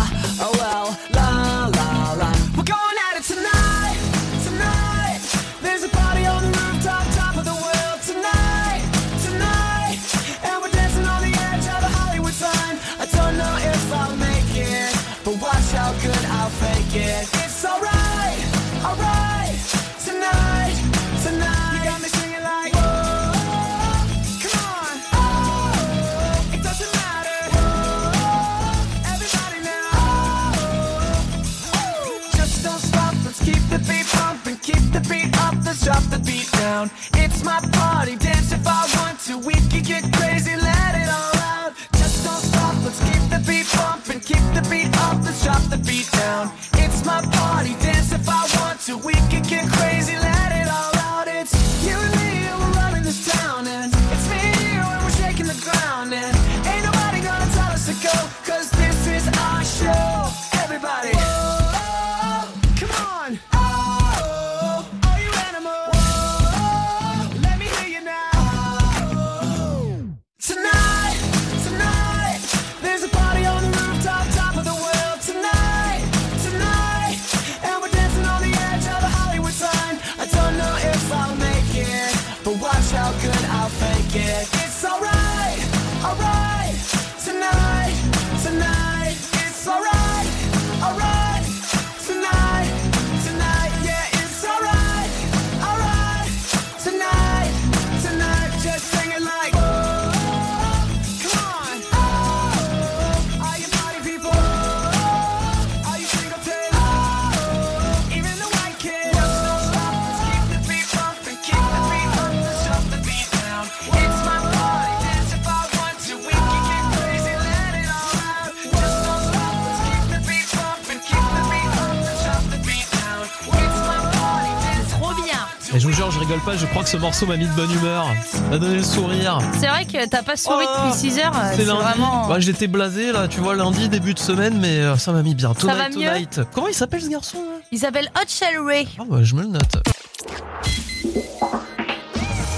[SPEAKER 2] rigole pas, je crois que ce morceau m'a mis de bonne humeur. M'a donné le sourire.
[SPEAKER 3] C'est vrai que t'as pas souri
[SPEAKER 2] Oh,
[SPEAKER 3] depuis 6 heures.
[SPEAKER 2] C'est
[SPEAKER 3] vraiment.
[SPEAKER 2] Bah, j'étais blasé là, tu vois, lundi, début de semaine, mais euh, ça m'a mis bien. Tonight,
[SPEAKER 3] va mieux
[SPEAKER 2] tonight. Comment il s'appelle ce garçon là?
[SPEAKER 3] Il s'appelle Hot Shell Ray.
[SPEAKER 2] Ah bah, je me le note.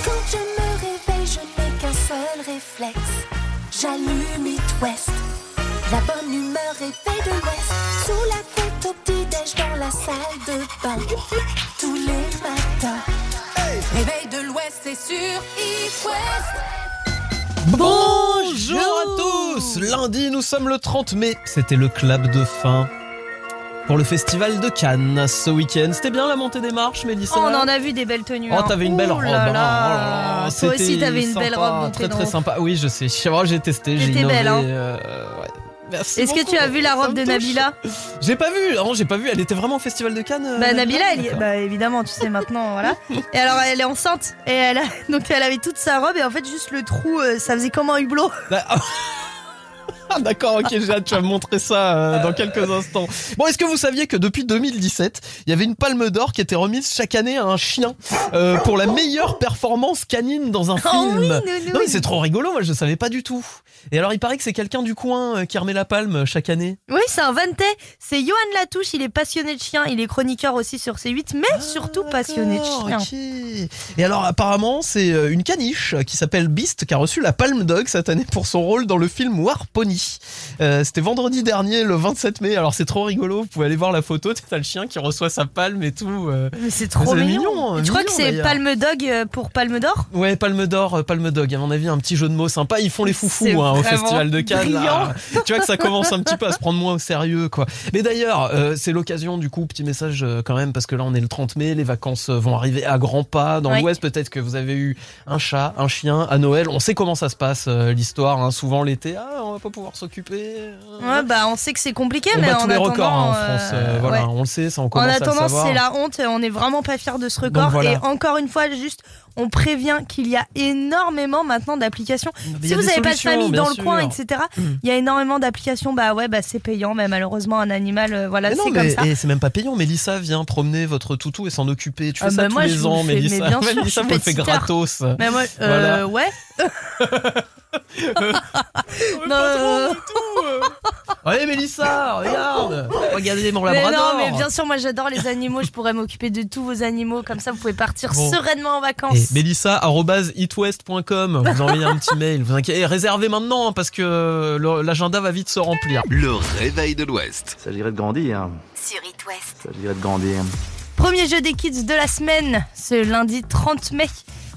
[SPEAKER 1] Quand je me réveille, je n'ai qu'un seul réflexe. J'allume It West. La bonne humeur est faite de l'Ouest. Sous la couette au petit-déj dans la salle de bain. Tous les matins. Sur It West.
[SPEAKER 2] Bonjour à tous Lundi, nous sommes le 30 mai. C'était le clap de fin pour le festival de Cannes ce week-end. C'était bien la montée des marches, Mélissa
[SPEAKER 3] Oh, on en a vu des belles tenues.
[SPEAKER 2] Oh,
[SPEAKER 3] hein.
[SPEAKER 2] t'avais une belle robe.
[SPEAKER 3] là
[SPEAKER 2] hein.
[SPEAKER 3] là.
[SPEAKER 2] Oh là là,
[SPEAKER 3] Toi
[SPEAKER 2] c'était
[SPEAKER 3] aussi, t'avais une
[SPEAKER 2] sympa,
[SPEAKER 3] belle robe montée
[SPEAKER 2] Très très sympa. Oui, je sais. Moi, j'ai testé, j'ai innové.
[SPEAKER 3] belle, hein.
[SPEAKER 2] euh, ouais. Merci
[SPEAKER 3] Est-ce que tu as vu la robe de
[SPEAKER 2] touche.
[SPEAKER 3] Nabila
[SPEAKER 2] J'ai pas vu. Non, j'ai pas vu. Elle était vraiment au festival de Cannes. euh,
[SPEAKER 3] Bah Nabila, elle y- bah évidemment, tu sais maintenant, voilà. Et alors elle est enceinte et elle a... donc elle avait toute sa robe et en fait juste le trou, euh, ça faisait comme un hublot.
[SPEAKER 2] Bah, Ah, D'accord, ok, j'ai hâte, tu vas me montrer ça euh, dans quelques instants. Bon, est-ce que vous saviez que depuis 2017, il y avait une palme d'or qui était remise chaque année à un chien euh, pour la meilleure performance canine dans un
[SPEAKER 3] Oh
[SPEAKER 2] film?
[SPEAKER 3] Oui,
[SPEAKER 2] Non mais c'est trop rigolo, moi je savais pas du tout. Et alors il paraît que c'est quelqu'un du coin euh, qui remet la palme chaque année.
[SPEAKER 3] Oui, c'est un Vantais. C'est Johan Latouche, il est passionné de chiens, il est chroniqueur aussi sur C8, mais surtout passionné de chiens.
[SPEAKER 2] ok. Et alors apparemment c'est une caniche qui s'appelle Beast qui a reçu la Palme Dog cette année pour son rôle dans le film War Euh, C'était vendredi dernier, le 27 mai. Alors c'est trop rigolo. Vous pouvez aller voir la photo. T'as le chien qui reçoit sa palme et tout. euh.
[SPEAKER 3] Mais c'est trop mignon.
[SPEAKER 2] mignon,
[SPEAKER 3] tu crois que c'est. Palme Dog euh, pour Palme d'Or?
[SPEAKER 2] Ouais, Palme d'Or, Palme Dog. À mon avis, un petit jeu de mots sympa. Ils font les foufous hein, au festival de Cannes. là. Tu vois que ça commence un petit peu à se prendre moins au sérieux, quoi. Mais d'ailleurs, euh, c'est l'occasion du coup, petit message quand même, parce que là on est le 30 mai, les vacances vont arriver à grands pas. Dans l'Ouest, peut-être que vous avez eu un chat, un chien à Noël. On sait comment ça se passe euh, l'histoire. hein. Souvent l'été, ah, on va pas pouvoir s'occuper.
[SPEAKER 3] Ouais, bah on sait que c'est compliqué,
[SPEAKER 2] on
[SPEAKER 3] mais
[SPEAKER 2] bat
[SPEAKER 3] en
[SPEAKER 2] tous les
[SPEAKER 3] attendant,
[SPEAKER 2] records hein, en
[SPEAKER 3] euh,
[SPEAKER 2] France. euh, voilà,
[SPEAKER 3] ouais.
[SPEAKER 2] on le sait, ça on
[SPEAKER 3] En
[SPEAKER 2] commence
[SPEAKER 3] attendant, c'est la honte. On n'est vraiment pas fiers de ce record.
[SPEAKER 2] voilà.
[SPEAKER 3] Et encore une fois, juste, on prévient qu'il y a énormément maintenant d'applications. Si vous n'avez pas de famille dans le
[SPEAKER 2] sûr.
[SPEAKER 3] coin, etc.,
[SPEAKER 2] Mm.
[SPEAKER 3] il y a énormément d'applications. Bah ouais, bah c'est payant, mais malheureusement, un animal, euh, voilà, c'est comme ça.
[SPEAKER 2] et c'est même pas payant. Mélissa vient promener votre toutou et s'en occuper. Tu fais
[SPEAKER 3] Ah
[SPEAKER 2] ça
[SPEAKER 3] bah
[SPEAKER 2] tous
[SPEAKER 3] moi,
[SPEAKER 2] les ans, Mélissa.
[SPEAKER 3] bien sûr,
[SPEAKER 2] Mélissa me le fait gratos.
[SPEAKER 3] Mais moi, euh, ouais. non, euh,
[SPEAKER 2] Allez, Mélissa, regarde. Regardez mon
[SPEAKER 3] mais
[SPEAKER 2] labrador.
[SPEAKER 3] non, mais bien sûr, moi j'adore les animaux. Je pourrais m'occuper de tous vos animaux. Comme ça, vous pouvez partir
[SPEAKER 2] Bon.
[SPEAKER 3] sereinement en vacances.
[SPEAKER 2] Et Mélissa, arobase itwest.com. Vous envoyez un petit mail. Vous inquiétez. Réservez maintenant hein, parce que le- l'agenda va vite se remplir.
[SPEAKER 5] Le réveil de l'Ouest.
[SPEAKER 6] Il s'agirait de grandir.
[SPEAKER 1] Sur It West.
[SPEAKER 6] Il s'agirait de grandir.
[SPEAKER 3] Premier jeu des kids de la semaine, ce lundi 30 mai.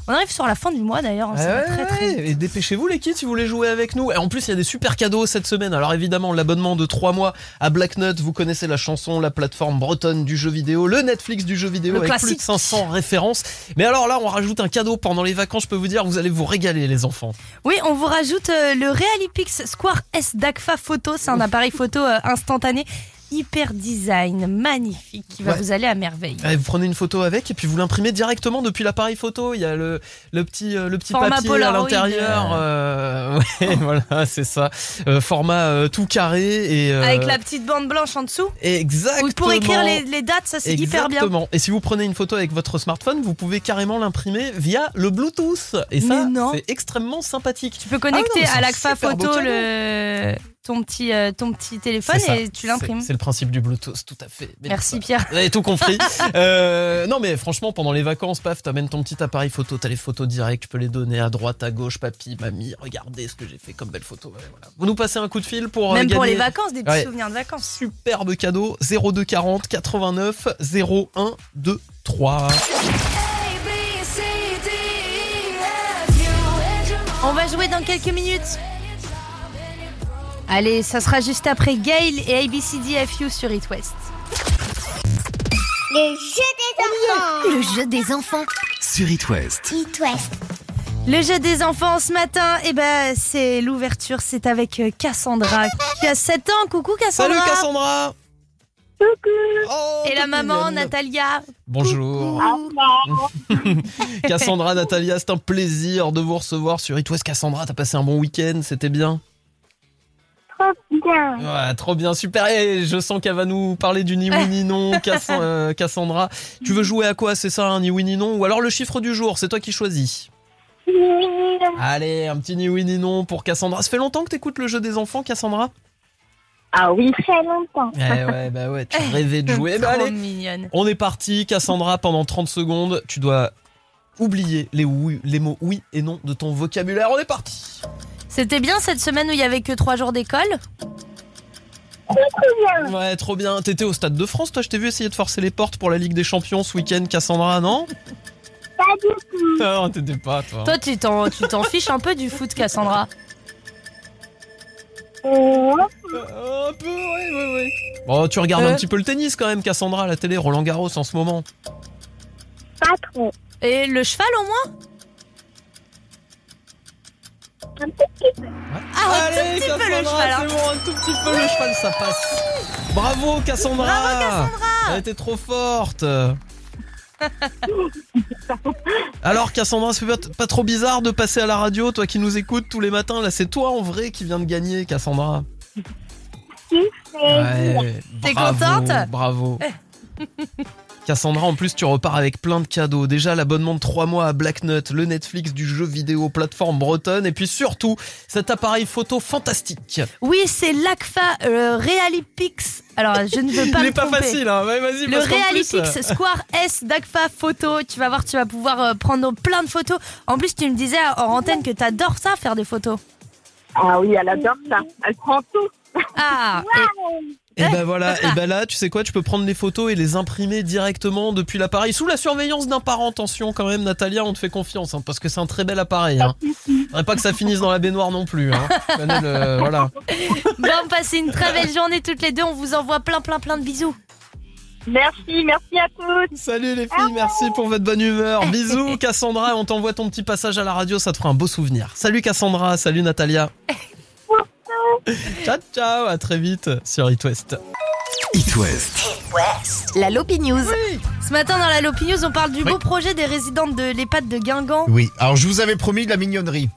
[SPEAKER 3] On arrive sur la fin du mois d'ailleurs. hein,
[SPEAKER 2] Ouais,
[SPEAKER 3] très très
[SPEAKER 2] ouais, Et dépêchez-vous les kids si vous voulez jouer avec nous. Et en plus il y a des super cadeaux cette semaine. Alors évidemment l'abonnement de 3 mois à Black Nut, vous connaissez la chanson, la plateforme bretonne du jeu vidéo, le Netflix du jeu vidéo
[SPEAKER 3] Le
[SPEAKER 2] avec
[SPEAKER 3] classique.
[SPEAKER 2] plus de 500 références. Mais alors là on rajoute un cadeau pendant les vacances, je peux vous dire, vous allez vous régaler les enfants.
[SPEAKER 3] Oui, on vous rajoute euh, le Realipix Square S d'Agfa Photo. C'est un appareil photo euh, instantané. Hyper design, magnifique, qui va
[SPEAKER 2] Ouais.
[SPEAKER 3] vous aller à merveille.
[SPEAKER 2] Ouais, vous prenez une photo avec et puis vous l'imprimez directement depuis l'appareil photo. Il y a le, le petit, euh, le petit
[SPEAKER 3] Format
[SPEAKER 2] papier à l'intérieur. euh, ouais, voilà, c'est ça. Euh, format euh, tout carré et euh,
[SPEAKER 3] Avec la petite bande blanche en dessous.
[SPEAKER 2] exactement.
[SPEAKER 3] Ou pour écrire les, les dates, ça c'est hyper bien.
[SPEAKER 2] Exactement. Et si vous prenez une photo avec votre smartphone, vous pouvez carrément l'imprimer via le Bluetooth. Et ça, c'est extrêmement sympathique.
[SPEAKER 3] Tu peux connecter
[SPEAKER 2] Ah non,
[SPEAKER 3] à
[SPEAKER 2] beau
[SPEAKER 3] Photo le... ton, petit, euh, ton petit téléphone
[SPEAKER 2] ça.
[SPEAKER 3] et tu l'imprimes.
[SPEAKER 2] C'est le principe du Bluetooth, tout à fait.
[SPEAKER 3] Merci. Pierre.
[SPEAKER 2] Vous avez tout compris. Euh, non, mais franchement, pendant les vacances, paf, t'amènes ton petit appareil photo, t'as les photos directes, tu peux les donner à droite, à gauche, papy, mamie, regardez ce que j'ai fait comme belle photo. Ouais, voilà. Vous nous passez un coup de fil pour euh,
[SPEAKER 3] Même pour les vacances, des petits
[SPEAKER 2] Ouais.
[SPEAKER 3] souvenirs de vacances.
[SPEAKER 2] Superbe cadeau 0240 89 01 2 3.
[SPEAKER 3] On va jouer dans quelques minutes. Allez, ça sera juste après Gail et ABCDFU sur It West.
[SPEAKER 10] Le jeu des enfants.
[SPEAKER 1] Le jeu des enfants.
[SPEAKER 5] Sur It West.
[SPEAKER 10] It West.
[SPEAKER 3] Le jeu des enfants ce matin, eh ben, c'est l'ouverture, c'est avec euh, Cassandra qui a 7 ans. Coucou Cassandra.
[SPEAKER 2] Salut Cassandra Oh,
[SPEAKER 3] Et la maman
[SPEAKER 2] mignonne.
[SPEAKER 3] Natalia.
[SPEAKER 2] Bonjour. Cassandra, Natalia, c'est un plaisir de vous recevoir sur It West. Cassandra, t'as passé un bon week-end, c'était bien?
[SPEAKER 7] Trop bien.
[SPEAKER 2] Ouais, trop bien, super. Et je sens qu'elle va nous parler du ni oui ni non, Cass- euh, Cassandra. Tu veux jouer à quoi C'est ça, un ni oui ni non? Ou alors le chiffre du jour, c'est toi qui choisis.
[SPEAKER 10] Oui,
[SPEAKER 2] Allez, un petit ni oui ni non pour Cassandra. Ça fait longtemps que t'écoutes le jeu des enfants, Cassandra?
[SPEAKER 10] Ah oui, très longtemps.
[SPEAKER 2] Eh ouais, bah ouais, tu rêvais de jouer. Bah allez,
[SPEAKER 3] mignonne.
[SPEAKER 2] on est parti, Cassandra, pendant 30 secondes. Tu dois oublier les, oui, les mots oui et non de ton vocabulaire. On est parti
[SPEAKER 3] C'était bien cette semaine où il y avait que trois jours d'école
[SPEAKER 2] Ouais, trop bien. T'étais au Stade de France, toi Je t'ai vu essayer de forcer les portes pour la Ligue des Champions ce week-end, Cassandra, non?
[SPEAKER 10] Pas du tout.
[SPEAKER 2] Non, t'étais pas, toi.
[SPEAKER 3] Toi, tu t'en, tu t'en fiches un peu du foot, Cassandra.
[SPEAKER 10] Euh,
[SPEAKER 2] un peu, ouais, ouais, ouais. Bon, tu regardes un
[SPEAKER 3] Euh.
[SPEAKER 2] petit peu le tennis quand même, Cassandra, à la télé, Roland Garros en ce moment.
[SPEAKER 10] pas trop.
[SPEAKER 3] Et le cheval au moins?
[SPEAKER 10] Un petit peu.
[SPEAKER 3] Ah, un tout petit peu le cheval. hein.
[SPEAKER 2] c'est bon, un tout petit peu le cheval, ça passe. Bravo, Cassandra
[SPEAKER 3] Bravo, Cassandra
[SPEAKER 2] Elle était trop forte Alors Cassandra, c'est pas, pas trop bizarre de passer à la radio, toi qui nous écoutes tous les matins, là c'est toi en vrai qui viens de gagner Cassandra. Ouais,
[SPEAKER 3] T'es contente
[SPEAKER 2] Bravo. Cassandra, en plus, tu repars avec plein de cadeaux. Déjà, l'abonnement de 3 mois à Black Nut, le Netflix du jeu vidéo plateforme bretonne, et puis surtout, cet appareil photo fantastique.
[SPEAKER 3] Oui, c'est l'ACFA euh, Realipix. Alors, je ne veux pas
[SPEAKER 2] Il
[SPEAKER 3] me
[SPEAKER 2] est pas
[SPEAKER 3] tromper.
[SPEAKER 2] facile, hein. Vas-y,
[SPEAKER 3] Le
[SPEAKER 2] plus,
[SPEAKER 3] Realipix
[SPEAKER 2] euh,
[SPEAKER 3] Square S d'ACFA Photo. Tu vas voir, tu vas pouvoir euh, prendre plein de photos. En plus, tu me disais hors antenne que t'adores ça, faire des photos.
[SPEAKER 7] Ah oui, elle adore ça. Elle prend tout.
[SPEAKER 3] Ah,
[SPEAKER 2] Et ben voilà, et ben là, tu sais quoi, tu peux prendre les photos et les imprimer directement depuis l'appareil, sous la surveillance d'un parent. Attention quand même, Natalia, on te fait confiance, hein, parce que c'est un très bel appareil. Hein. Faudrait pas que ça finisse dans la baignoire non plus. Hein. Le- voilà.
[SPEAKER 3] et... Bon, passez une très belle journée toutes les deux. On vous envoie plein, plein, plein de bisous.
[SPEAKER 7] Merci, merci à tous.
[SPEAKER 2] Salut les filles, merci pour votre bonne humeur. Bisous Cassandra, on t'envoie ton petit passage à la radio, ça te fera un beau souvenir. Salut Cassandra, salut Natalia. Ciao ciao, à très vite sur It West.
[SPEAKER 5] It West.
[SPEAKER 3] La Lopi News. Ce matin, dans la Lopi News, on parle du beau projet des résidentes de l'EHPAD de Guingamp.
[SPEAKER 6] Oui, alors je vous avais promis de la mignonnerie.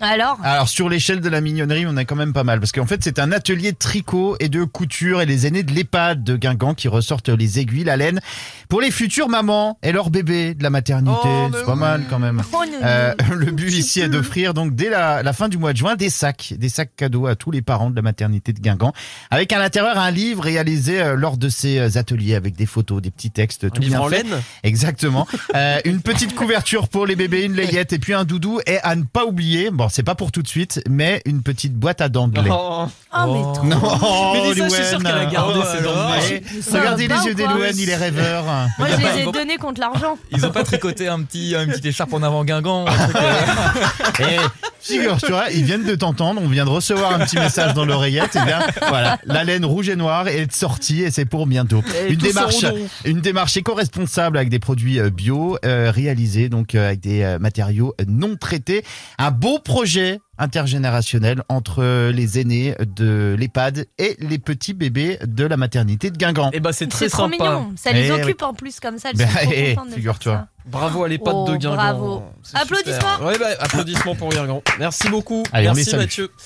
[SPEAKER 3] Alors
[SPEAKER 6] Alors sur l'échelle de la mignonnerie, on a quand même pas mal parce qu'en fait c'est un atelier de tricot et de couture et les aînés de l'EHPAD de Guingamp qui ressortent les aiguilles, la laine pour les futures mamans et leurs bébés de la maternité.
[SPEAKER 2] Oh,
[SPEAKER 6] c'est pas
[SPEAKER 2] oui.
[SPEAKER 6] mal quand même.
[SPEAKER 3] Oh,
[SPEAKER 6] Euh, le but ici est d'offrir donc dès la, la fin du mois de juin des sacs, des sacs cadeaux à tous les parents de la maternité de Guingamp, avec à l'intérieur un livre réalisé euh, lors de ces euh, ateliers avec des photos, des petits textes, tout
[SPEAKER 2] livre
[SPEAKER 6] bien
[SPEAKER 2] en
[SPEAKER 6] fait.
[SPEAKER 2] laine
[SPEAKER 6] Exactement. Euh, une petite couverture pour les bébés, une layette et puis un doudou et à ne pas oublier, bon c'est pas pour tout de suite, mais une petite boîte à dents de lait.
[SPEAKER 2] Oh.
[SPEAKER 3] Oh, mais trop.
[SPEAKER 6] Non,
[SPEAKER 2] Mais dis ça, je suis sûr qu'elle a gardé
[SPEAKER 6] Oh
[SPEAKER 2] ses dents de lait.
[SPEAKER 6] Regardez les yeux
[SPEAKER 3] quoi
[SPEAKER 6] d'Elouane, il est rêveur.
[SPEAKER 3] Moi, je les ai donnés contre l'argent.
[SPEAKER 11] Ils ont pas tricoté un petit, une petite écharpe en avant Guingamp truc, euh,
[SPEAKER 6] Et figure-toi, ils viennent de t'entendre, on vient de recevoir un petit message dans l'oreillette, et bien voilà, la laine rouge et noire est sortie et c'est pour bientôt.
[SPEAKER 2] Et
[SPEAKER 6] Une démarche, une démarche éco-responsable avec des produits euh, bio, euh, réalisés donc euh, avec des matériaux non traités. Un beau projet projet intergénérationnel entre les aînés de l'EHPAD et les petits bébés de la maternité de Guingamp.
[SPEAKER 2] Et bah c'est très
[SPEAKER 3] trop
[SPEAKER 2] sympa.
[SPEAKER 3] mignon. Ça les
[SPEAKER 6] Eh oui.
[SPEAKER 3] occupe en plus comme ça.
[SPEAKER 6] Ben, eh,
[SPEAKER 3] de faire
[SPEAKER 6] figure-toi.
[SPEAKER 2] Bravo à les pattes
[SPEAKER 3] Oh,
[SPEAKER 2] de Guingamp.
[SPEAKER 3] bravo. Applaudissements.
[SPEAKER 2] Ouais, bah, applaudissements pour Guingamp. Merci beaucoup.
[SPEAKER 6] Allez,
[SPEAKER 2] Merci. Mathieu.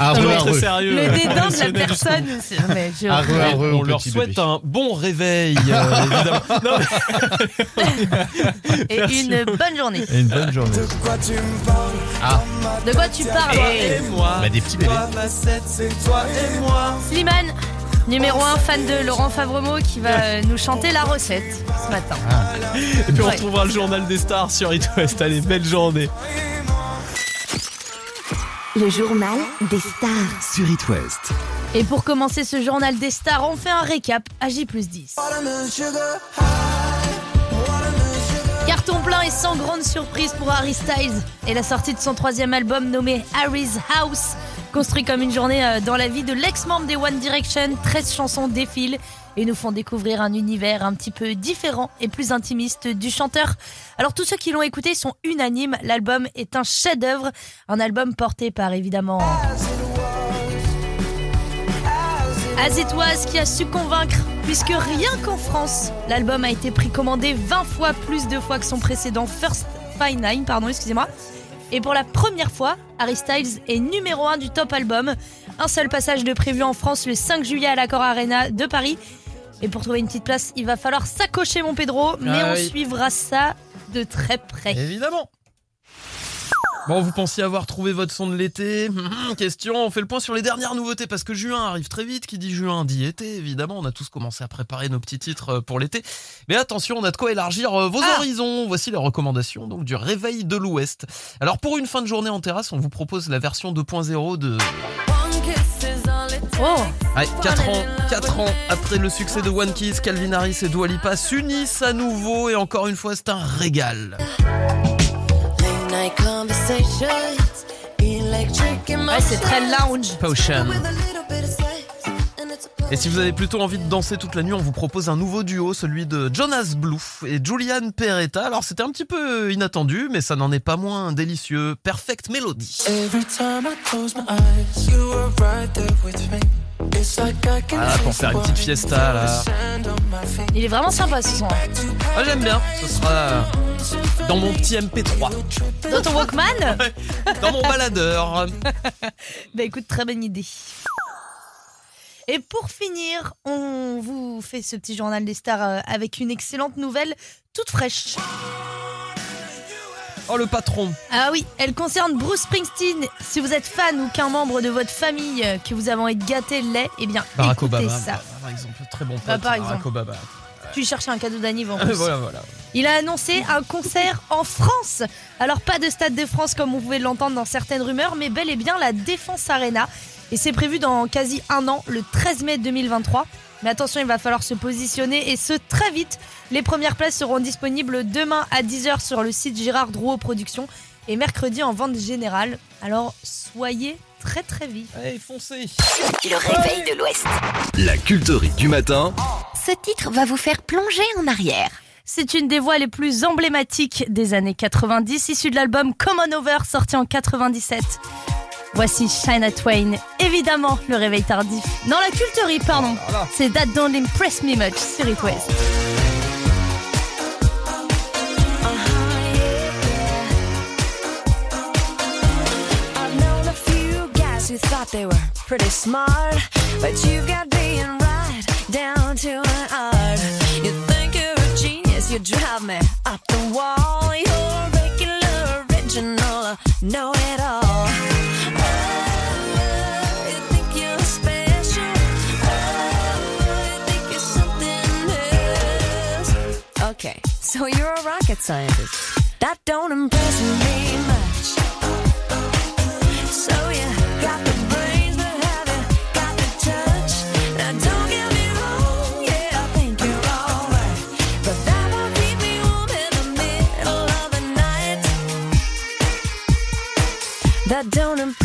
[SPEAKER 6] Ah,
[SPEAKER 2] très sérieux.
[SPEAKER 3] Le dédain de la personne. mais je-
[SPEAKER 6] Ah,
[SPEAKER 2] On leur souhaite
[SPEAKER 6] bébé.
[SPEAKER 2] un bon réveil, euh, évidemment. Non, mais-
[SPEAKER 3] Et
[SPEAKER 2] Merci
[SPEAKER 3] une bonne journée.
[SPEAKER 6] Et une bonne journée.
[SPEAKER 3] De quoi tu parles?
[SPEAKER 2] Et moi,
[SPEAKER 6] Bah, des petits bébés.
[SPEAKER 3] Slimane, numéro 1 fan de Laurent Favremo qui va euh, nous chanter la recette ce matin.
[SPEAKER 2] Et puis on
[SPEAKER 3] Ouais.
[SPEAKER 2] retrouvera le journal des stars sur It West. Allez, belle journée.
[SPEAKER 1] Le journal des stars.
[SPEAKER 5] Sur It West.
[SPEAKER 3] Et pour commencer ce journal des stars, on fait un récap à J plus 10. Carton plein et sans grande surprise pour Harry Styles et la sortie de son troisième album nommé Harry's House. Construit comme une journée euh, dans la vie de l'ex-membre des One Direction, 13 chansons défilent et nous font découvrir un univers un petit peu différent et plus intimiste du chanteur. Alors tous ceux qui l'ont écouté sont unanimes, l'album est un chef-d'œuvre, un album porté par évidemment As It Was qui a su convaincre, puisque rien qu'en France, l'album a été précommandé 20 fois plus de fois que son précédent First Fine Nine, pardon, excusez-moi. Et pour la première fois, Harry Styles est numéro 1 du top album. Un seul passage de prévu en France le 5 juillet à l'Accor Arena de Paris. Et pour trouver une petite place, il va falloir s'accrocher mon Pedro, mais
[SPEAKER 2] Ah
[SPEAKER 3] on suivra ça de très près.
[SPEAKER 2] Évidemment. Bon, vous pensiez avoir trouvé votre son de l'été Hum, Question, on fait le point sur les dernières nouveautés parce que juin arrive très vite. Qui dit juin dit été, évidemment. On a tous commencé à préparer nos petits titres euh, pour l'été. Mais attention, on a de quoi élargir euh, vos
[SPEAKER 3] Ah.
[SPEAKER 2] horizons. Voici les recommandations donc du réveil de l'Ouest. Alors pour une fin de journée en terrasse, on vous propose la version 2.0 de
[SPEAKER 3] Oh,
[SPEAKER 2] Ouais, 4 ans, 4 ans après le succès de One Kiss, Calvin Harris et Dua Lipa s'unissent à nouveau et encore une fois c'est un régal.
[SPEAKER 3] Ouais, c'est très lounge.
[SPEAKER 2] Potion. Et si vous avez plutôt envie de danser toute la nuit, on vous propose un nouveau duo, celui de Jonas Blue et Julian Peretta. Alors c'était un petit peu inattendu, mais ça n'en est pas moins délicieux. Perfect Melody. Ah, pour faire une petite fiesta là.
[SPEAKER 3] Il est vraiment sympa ce son.
[SPEAKER 2] Ah, j'aime bien. Ce sera dans mon petit MP3,
[SPEAKER 3] Dans ton Walkman
[SPEAKER 2] dans mon baladeur.
[SPEAKER 3] Bah écoute, très bonne idée. Et pour finir, on vous fait ce petit journal des stars euh, avec une excellente nouvelle toute fraîche.
[SPEAKER 2] Oh le patron.
[SPEAKER 3] Ah oui, elle concerne Bruce Springsteen. Si vous êtes fan ou qu'un membre de votre famille euh, que vous avez envie de gâter l'est, eh bien
[SPEAKER 2] Barack
[SPEAKER 3] écoutez
[SPEAKER 2] Obama,
[SPEAKER 3] ça.
[SPEAKER 2] par exemple, très bon pote.
[SPEAKER 3] Bah, par
[SPEAKER 2] Barack
[SPEAKER 3] exemple.
[SPEAKER 2] Obama.
[SPEAKER 3] Tu cherches un cadeau d'anniv en plus.
[SPEAKER 2] voilà, voilà.
[SPEAKER 3] Il a annoncé un concert en France. Alors pas de Stade de France comme on pouvait l'entendre dans certaines rumeurs, mais bel et bien la Défense Arena. Et c'est prévu dans quasi un an, le 13 mai 2023. Mais attention, il va falloir se positionner et ce très vite. Les premières places seront disponibles demain à 10h sur le site Gérard Drouot Productions et mercredi en vente générale. Alors soyez très très vifs.
[SPEAKER 2] Allez, foncez.
[SPEAKER 1] Le réveil de l'Ouest.
[SPEAKER 5] La culterie du matin.
[SPEAKER 1] Ce titre va vous faire plonger en arrière.
[SPEAKER 3] C'est une des voix les plus emblématiques des années 90, issue de l'album Come On Over, sorti en 97. Voici Shania Twain, évidemment le réveil tardif. Non, la culterie, pardon. C'est That Don't Impress Me Much sur It West.
[SPEAKER 12] I've known a few guys who thought they were pretty smart, but you've got being right down to an art. You think you're a genius, you drive me up the wall. You're regular, original, know it all. Okay, so you're a rocket scientist. That don't impress me That don't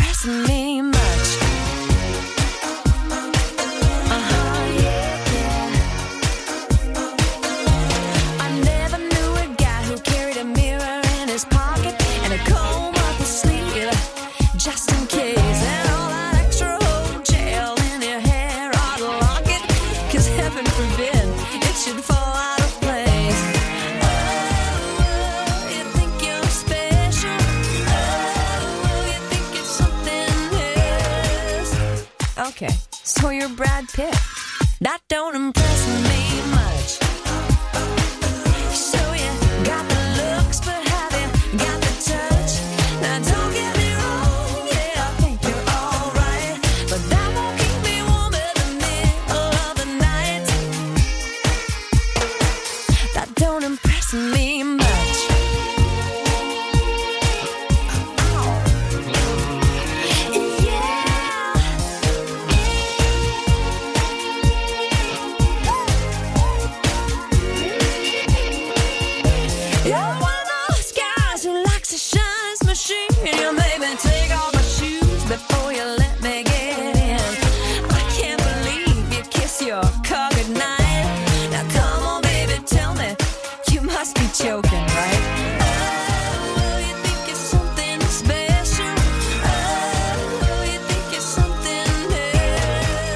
[SPEAKER 12] Oh, oh, something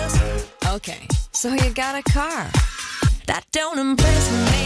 [SPEAKER 12] else? Okay, so you got a car. That don't impress me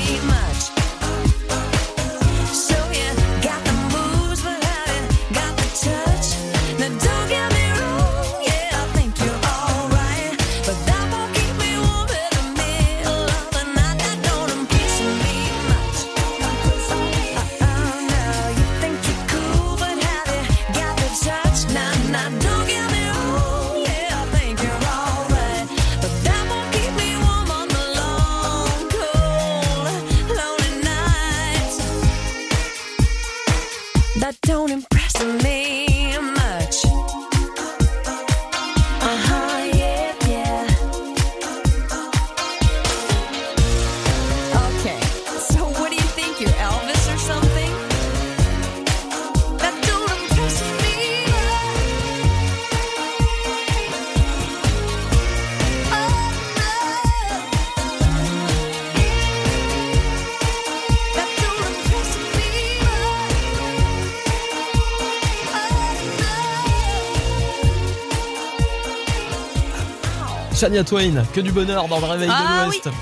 [SPEAKER 2] Shania Twain, que du bonheur dans le réveil
[SPEAKER 3] Ah
[SPEAKER 2] de l'Ouest.
[SPEAKER 3] oui.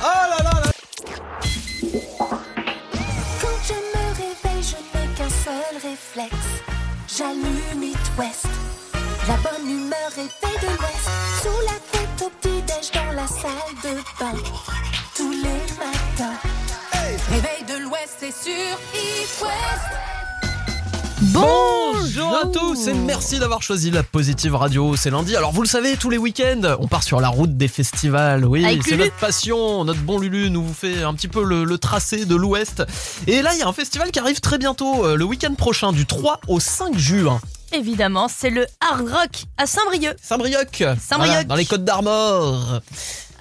[SPEAKER 2] Et merci d'avoir choisi la Positive Radio. C'est lundi. Alors vous le savez, tous les week-ends, on part sur la route des festivals. Oui, c'est notre passion. Notre bon Lulu nous vous fait un petit peu le, le tracé de l'Ouest. Et là, il y a un festival qui arrive très bientôt, euh, le week-end prochain, du 3 au 5 juin.
[SPEAKER 3] Évidemment, c'est le Hard Rock à Saint-Brieuc.
[SPEAKER 2] Saint-Brieuc.
[SPEAKER 3] Saint-Brieuc.
[SPEAKER 2] Voilà, dans les Côtes d'Armor.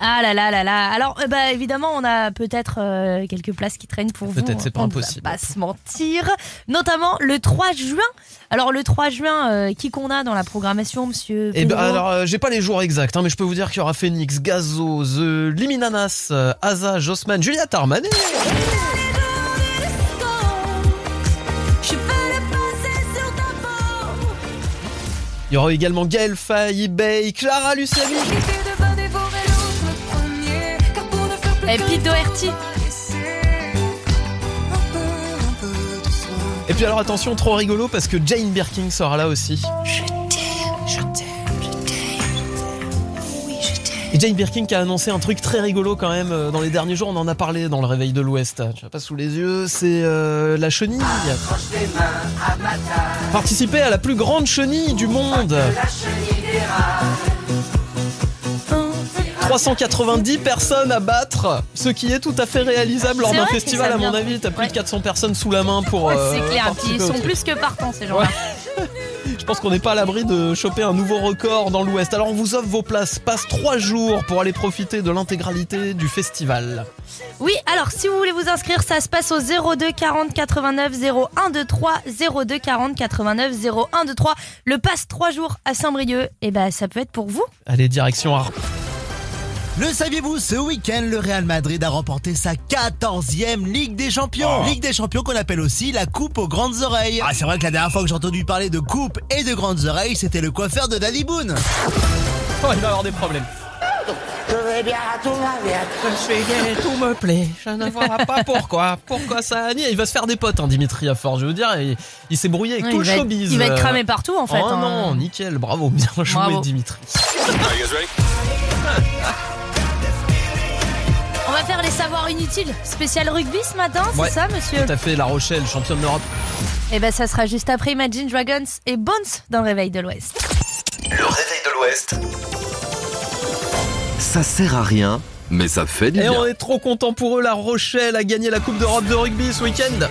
[SPEAKER 3] Ah là là là là. Alors, euh, bah évidemment, on a peut-être euh, quelques places qui traînent pour vous.
[SPEAKER 2] Peut-être, c'est pas
[SPEAKER 3] On ne va
[SPEAKER 2] impossible.
[SPEAKER 3] Pas se mentir. Notamment le 3 juin. Alors le 3 juin, euh, qui qu'on a dans la programmation, Monsieur
[SPEAKER 2] Et ben
[SPEAKER 3] Pedro
[SPEAKER 2] alors j'ai pas les jours exacts, hein, mais je peux vous dire qu'il y aura Phoenix, Gazo, The Liminanas, Asa, Jossman, Juliette Armanet. Il y aura également Gaël Faye, eBay, Clara Luciani.
[SPEAKER 3] Et Pete Doherty.
[SPEAKER 2] Et puis alors attention, trop rigolo parce que Jane Birkin sera là aussi. Et Jane Birkin qui a annoncé un truc très rigolo quand même euh, dans les derniers jours, on en a parlé dans le réveil de l'Ouest. Tu n'as pas sous les yeux, c'est euh, la chenille. Participer à la plus grande chenille du monde. 390 personnes à battre, ce qui est tout à fait réalisable lors d'un festival à mon avis. T'as plus
[SPEAKER 3] Ouais.
[SPEAKER 2] de 400 personnes sous la main pour. Euh,
[SPEAKER 3] c'est clair. Ils sont plus que partants ces gens-là.
[SPEAKER 2] Je pense qu'on n'est pas à l'abri de choper un nouveau record dans l'Ouest. Alors on vous offre vos places, passe 3 jours pour aller profiter de l'intégralité du festival.
[SPEAKER 3] Oui, alors si vous voulez vous inscrire, ça se passe au 02 40 89 0123 02 40 89 0123. Le passe 3 jours à Saint-Brieuc, et ben ça peut être pour vous.
[SPEAKER 2] Allez, direction Ar-
[SPEAKER 4] Le saviez-vous, ce week-end, le Real Madrid a remporté sa 14e Ligue des Champions. Ligue des Champions qu'on appelle aussi la Coupe aux grandes oreilles. Ah, c'est vrai que la dernière fois que j'ai entendu parler de coupe et de grandes oreilles, c'était le coiffeur de Danny Boone.
[SPEAKER 2] Oh, il va avoir des problèmes. Je vais bien, tout va bien. Je suis gay, tout me plaît. Je ne vois pas pourquoi. Pourquoi ça a nié? Il va se faire des potes, hein, Dimitri, à force, je veux dire. Il s'est brouillé avec
[SPEAKER 3] Ouais,
[SPEAKER 2] tout
[SPEAKER 3] il
[SPEAKER 2] le
[SPEAKER 3] va être-
[SPEAKER 2] showbiz.
[SPEAKER 3] il va être cramé partout, en fait,
[SPEAKER 2] Oh
[SPEAKER 3] hein.
[SPEAKER 2] non, nickel, bravo, bien joué,
[SPEAKER 3] Bravo.
[SPEAKER 2] Dimitri.
[SPEAKER 3] Faire les savoirs inutiles. Spécial rugby ce matin, c'est
[SPEAKER 2] Ouais,
[SPEAKER 3] ça, monsieur
[SPEAKER 2] Tout à fait, La Rochelle, championne d'Europe.
[SPEAKER 3] Et ben ça sera juste après Imagine Dragons et Bones dans le réveil de l'Ouest.
[SPEAKER 5] Le réveil de l'Ouest. Ça sert à rien, mais ça fait du
[SPEAKER 2] Et
[SPEAKER 5] bien.
[SPEAKER 2] on est trop content pour eux, La Rochelle a gagné la Coupe d'Europe de rugby ce week-end.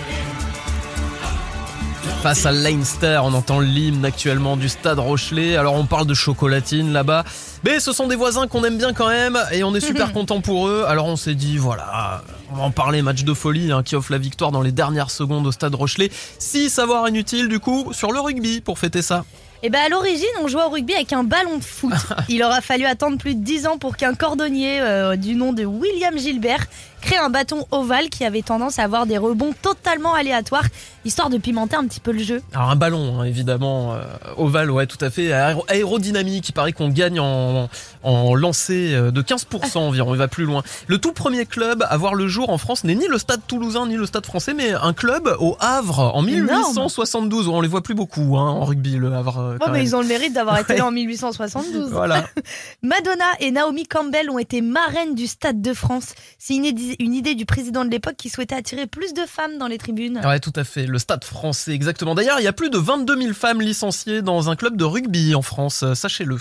[SPEAKER 2] Face à Leinster, on entend l'hymne actuellement du stade Rochelet. Alors on parle de chocolatine là-bas. Mais ce sont des voisins qu'on aime bien quand même et on est super content pour eux. Alors on s'est dit, voilà, on va en parler, match de folie hein, qui offre la victoire dans les dernières secondes au stade Rochelet. Si savoir inutile du coup sur le rugby pour fêter ça.
[SPEAKER 3] Et ben à l'origine, on jouait au rugby avec un ballon de foot. Il aura fallu attendre plus de 10 ans pour qu'un cordonnier euh, du nom de William Gilbert crée un bâton ovale qui avait tendance à avoir des rebonds totalement aléatoires, histoire de pimenter un petit peu le jeu.
[SPEAKER 2] Alors un ballon, hein, évidemment, euh, ovale, ouais, tout à fait, aéro- aérodynamique. Il paraît qu'on gagne en, en lancer euh, de 15% environ. Il va plus loin. Le tout premier club à voir le jour en France n'est ni le Stade Toulousain ni le Stade Français, mais un club au Havre en
[SPEAKER 3] Énorme.
[SPEAKER 2] 1872. On les voit plus beaucoup hein, en rugby, le Havre. euh,
[SPEAKER 3] Ouais,
[SPEAKER 2] quand
[SPEAKER 3] mais ils ont le mérite d'avoir été là en 1872.
[SPEAKER 2] Voilà.
[SPEAKER 3] Madonna et Naomi Campbell ont été marraines du Stade de France. C'est idée- une idée du président de l'époque qui souhaitait attirer plus de femmes dans les tribunes.
[SPEAKER 2] Ouais, tout à fait. Le Stade français, exactement. D'ailleurs, il y a plus de 22 000 femmes licenciées dans un club de rugby en France. euh, Sachez-le.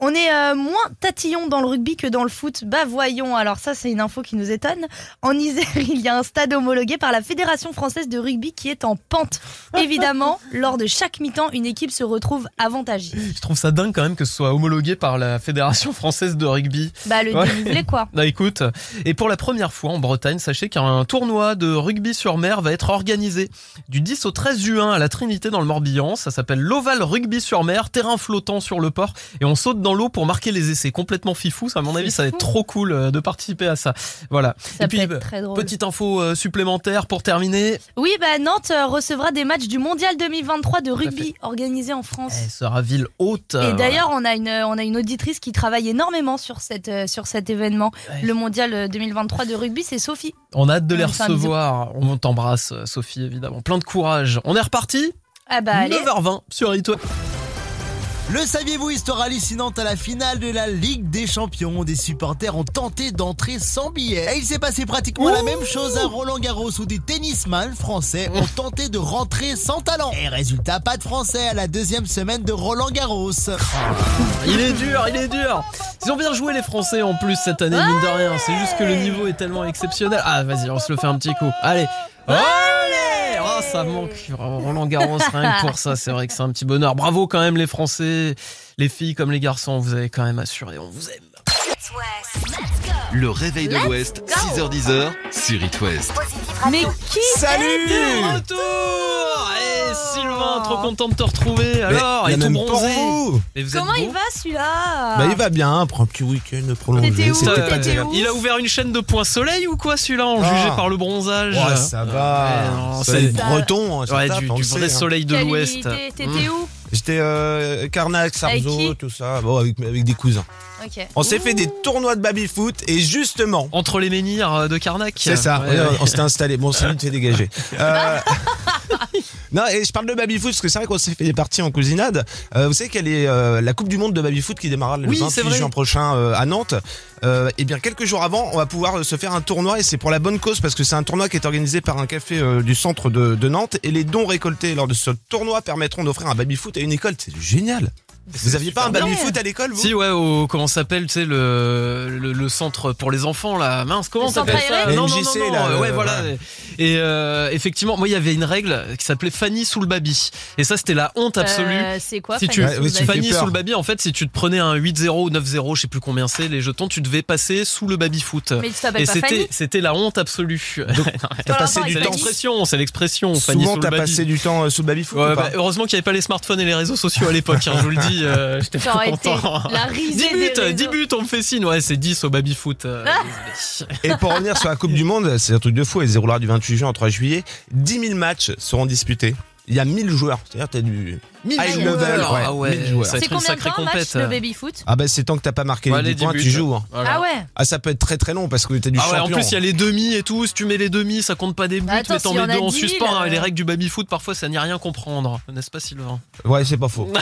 [SPEAKER 3] On est euh, moins tatillon dans le rugby que dans le foot. Bah voyons, alors ça c'est une info qui nous étonne. En Isère, il y a un stade homologué par la Fédération française de rugby qui est en pente. Évidemment, lors de chaque mi-temps, une équipe se retrouve avantagée.
[SPEAKER 2] Je trouve ça dingue quand même que ce soit homologué par la Fédération française de rugby.
[SPEAKER 3] Bah le
[SPEAKER 2] Ouais.
[SPEAKER 3] dénivelé quoi.
[SPEAKER 2] Bah écoute, et pour la première fois en Bretagne, sachez qu'un tournoi de rugby sur mer va être organisé du 10 au 13 juin à la Trinité dans le Morbihan. Ça s'appelle l'Oval Rugby sur mer, terrain flottant sur le port et on saute dans l'eau pour marquer les essais. Complètement fifou, ça, à mon avis, ça va être trop cool euh, de participer à ça. Voilà.
[SPEAKER 3] Ça
[SPEAKER 2] et puis, petite info euh, supplémentaire pour terminer.
[SPEAKER 3] Oui, bah Nantes euh, recevra des matchs du Mondial 2023 de rugby organisés en France.
[SPEAKER 2] Elle sera ville haute.
[SPEAKER 3] Et d'ailleurs, on a une on a une auditrice qui travaille énormément sur cette sur cet événement, le Mondial euh, 2023 de rugby, c'est Sophie.
[SPEAKER 2] on a hâte de les
[SPEAKER 3] on
[SPEAKER 2] recevoir. On t'embrasse, Sophie, évidemment. Plein de courage. On est reparti
[SPEAKER 3] Ah bah allez.
[SPEAKER 2] 9h20 sur It West.
[SPEAKER 4] Le saviez-vous, histoire hallucinante à la finale de la Ligue des Champions. Des supporters ont tenté d'entrer sans billet. Et il s'est passé pratiquement la même chose à Roland Garros où des tennisman français ont tenté de rentrer sans talent. Et résultat, pas de français à la deuxième semaine de Roland Garros.
[SPEAKER 2] Il est dur, il est dur. Ils ont bien joué les Français en plus cette année, mine de rien. C'est juste que le niveau est tellement exceptionnel. Ah, vas-y, on se le fait un petit coup. Allez. Allez Oh, ça manque. Roland Garros, rien que pour ça, c'est vrai que c'est un petit bonheur. Bravo quand même les Français, les filles comme les garçons, vous avez quand même assuré, on vous aime.
[SPEAKER 5] Le réveil de l'Ouest, 6h10 sur It West.
[SPEAKER 3] Mais qui
[SPEAKER 2] Salut
[SPEAKER 3] est
[SPEAKER 2] De retour Eh Sylvain, trop content de te retrouver. Alors,
[SPEAKER 13] il a
[SPEAKER 2] tout bronzé.
[SPEAKER 13] vous.
[SPEAKER 2] Et vous êtes
[SPEAKER 3] Comment
[SPEAKER 2] beau
[SPEAKER 3] il va celui-là
[SPEAKER 13] Bah, il va bien, prend un petit week-end prolongé.
[SPEAKER 3] T'étais où
[SPEAKER 13] c'était
[SPEAKER 2] Putain,
[SPEAKER 13] pas
[SPEAKER 3] T'étais
[SPEAKER 13] terrible.
[SPEAKER 3] où
[SPEAKER 2] Il a ouvert une chaîne de points soleil ou quoi celui-là en
[SPEAKER 13] Ah.
[SPEAKER 2] jugé par le bronzage
[SPEAKER 13] Ouais, ça va.
[SPEAKER 2] Non,
[SPEAKER 13] c'est
[SPEAKER 2] c'est-
[SPEAKER 13] breton. hein, ça
[SPEAKER 2] Ouais,
[SPEAKER 13] tape,
[SPEAKER 2] du,
[SPEAKER 13] on
[SPEAKER 2] du
[SPEAKER 13] le
[SPEAKER 2] vrai
[SPEAKER 13] sait, hein.
[SPEAKER 2] soleil de
[SPEAKER 3] Quelle
[SPEAKER 2] l'Ouest.
[SPEAKER 3] humilité. T'étais où
[SPEAKER 13] J'étais euh, Carnac,
[SPEAKER 3] qui
[SPEAKER 13] tout ça, bon, avec, avec des cousins. On s'est fait des tournois de baby-foot et justement.
[SPEAKER 2] Entre les menhirs de Carnac.
[SPEAKER 13] C'est ça,
[SPEAKER 2] Ouais,
[SPEAKER 13] on,
[SPEAKER 2] ouais.
[SPEAKER 13] on s'était installé. Bon, c'est qui fait dégager. Euh, non, et je parle de baby-foot parce que c'est vrai qu'on s'est fait des parties en cousinade. Euh, vous savez quelle est euh, la Coupe du Monde de baby-foot qui démarrera le
[SPEAKER 2] Oui, c'est
[SPEAKER 13] 28
[SPEAKER 2] vrai.
[SPEAKER 13] juin prochain euh, à Nantes. Euh, et bien, quelques jours avant, on va pouvoir euh, se faire un tournoi et c'est pour la bonne cause parce que c'est un tournoi qui est organisé par un café euh, du centre de, de Nantes et les dons récoltés lors de ce tournoi permettront d'offrir un baby-foot à une école. C'est génial. Vous aviez pas un baby-foot à l'école, vous
[SPEAKER 2] Si ouais, au, comment ça s'appelle, tu sais le, le le centre pour les enfants là. Mince, comment
[SPEAKER 3] Le centre
[SPEAKER 2] t'appelles ça Non non
[SPEAKER 13] NJC,
[SPEAKER 2] non, non,
[SPEAKER 13] là,
[SPEAKER 2] euh, ouais
[SPEAKER 13] euh,
[SPEAKER 2] voilà.
[SPEAKER 13] ouais.
[SPEAKER 2] Et euh, effectivement, moi il y avait une règle qui s'appelait Fanny sous le baby. Et ça c'était la honte absolue.
[SPEAKER 3] Euh, c'est quoi
[SPEAKER 2] si
[SPEAKER 3] Fanny
[SPEAKER 2] tu
[SPEAKER 13] Ouais, oui,
[SPEAKER 3] sous
[SPEAKER 13] tu
[SPEAKER 3] le
[SPEAKER 2] Fanny sous le baby, en fait, si tu te prenais un 8-0 ou 9-0, je sais plus combien c'est, les jetons, tu devais passer sous le baby foot.
[SPEAKER 3] Mais tu t'appelles
[SPEAKER 2] Et c'était c'était la honte absolue.
[SPEAKER 13] T'as passé du
[SPEAKER 2] c'est
[SPEAKER 13] temps.
[SPEAKER 3] Fanny
[SPEAKER 2] l'expression, c'est l'expression. Fanny
[SPEAKER 13] Souvent,
[SPEAKER 2] sous le
[SPEAKER 13] t'as
[SPEAKER 2] baby.
[SPEAKER 13] passé du temps sous le baby-foot
[SPEAKER 2] heureusement qu'il n'y avait pas les smartphones et les réseaux sociaux à l'époque, hein, je vous le dis, euh, j'étais pas content.
[SPEAKER 3] la risée
[SPEAKER 2] 10 buts,
[SPEAKER 3] des réseaux.
[SPEAKER 2] 10 buts, on me fait signe, ouais, c'est 10 au baby foot. euh,
[SPEAKER 3] Ah.
[SPEAKER 13] Et pour revenir sur la Coupe du Monde, c'est un truc de fou. Elle se déroulera du 28 juin au 3 juillet. 10 000 matchs seront disputés. Il y a 1000 joueurs. C'est-à-dire, t'as du high
[SPEAKER 2] joueurs.
[SPEAKER 13] level. Ouais,
[SPEAKER 2] Ah ouais,
[SPEAKER 13] 1000 joueurs.
[SPEAKER 2] ça va
[SPEAKER 3] C'est
[SPEAKER 2] être une
[SPEAKER 3] combien de
[SPEAKER 2] sacrée
[SPEAKER 3] temps match
[SPEAKER 2] compète.
[SPEAKER 3] le baby foot
[SPEAKER 13] Ah bah c'est tant que t'as pas marqué
[SPEAKER 2] Ouais,
[SPEAKER 13] les
[SPEAKER 2] les
[SPEAKER 13] 10 points,
[SPEAKER 2] 10
[SPEAKER 13] tu
[SPEAKER 2] buts.
[SPEAKER 13] joues. hein.
[SPEAKER 2] Voilà.
[SPEAKER 3] Ah ouais
[SPEAKER 13] Ah ça peut être très très long parce que t'as du
[SPEAKER 2] Ah ouais, en plus il y a les demi et tout, si tu mets les demi, ça compte pas des buts,
[SPEAKER 3] Bah attends,
[SPEAKER 2] mais t'en
[SPEAKER 3] s'il y
[SPEAKER 2] mets
[SPEAKER 3] en a
[SPEAKER 2] deux en
[SPEAKER 3] 10 000,
[SPEAKER 2] suspens. hein, et les
[SPEAKER 3] euh.
[SPEAKER 2] règles du baby foot, parfois ça n'y a rien comprendre, n'est-ce pas Sylvain?
[SPEAKER 13] Ouais c'est pas faux.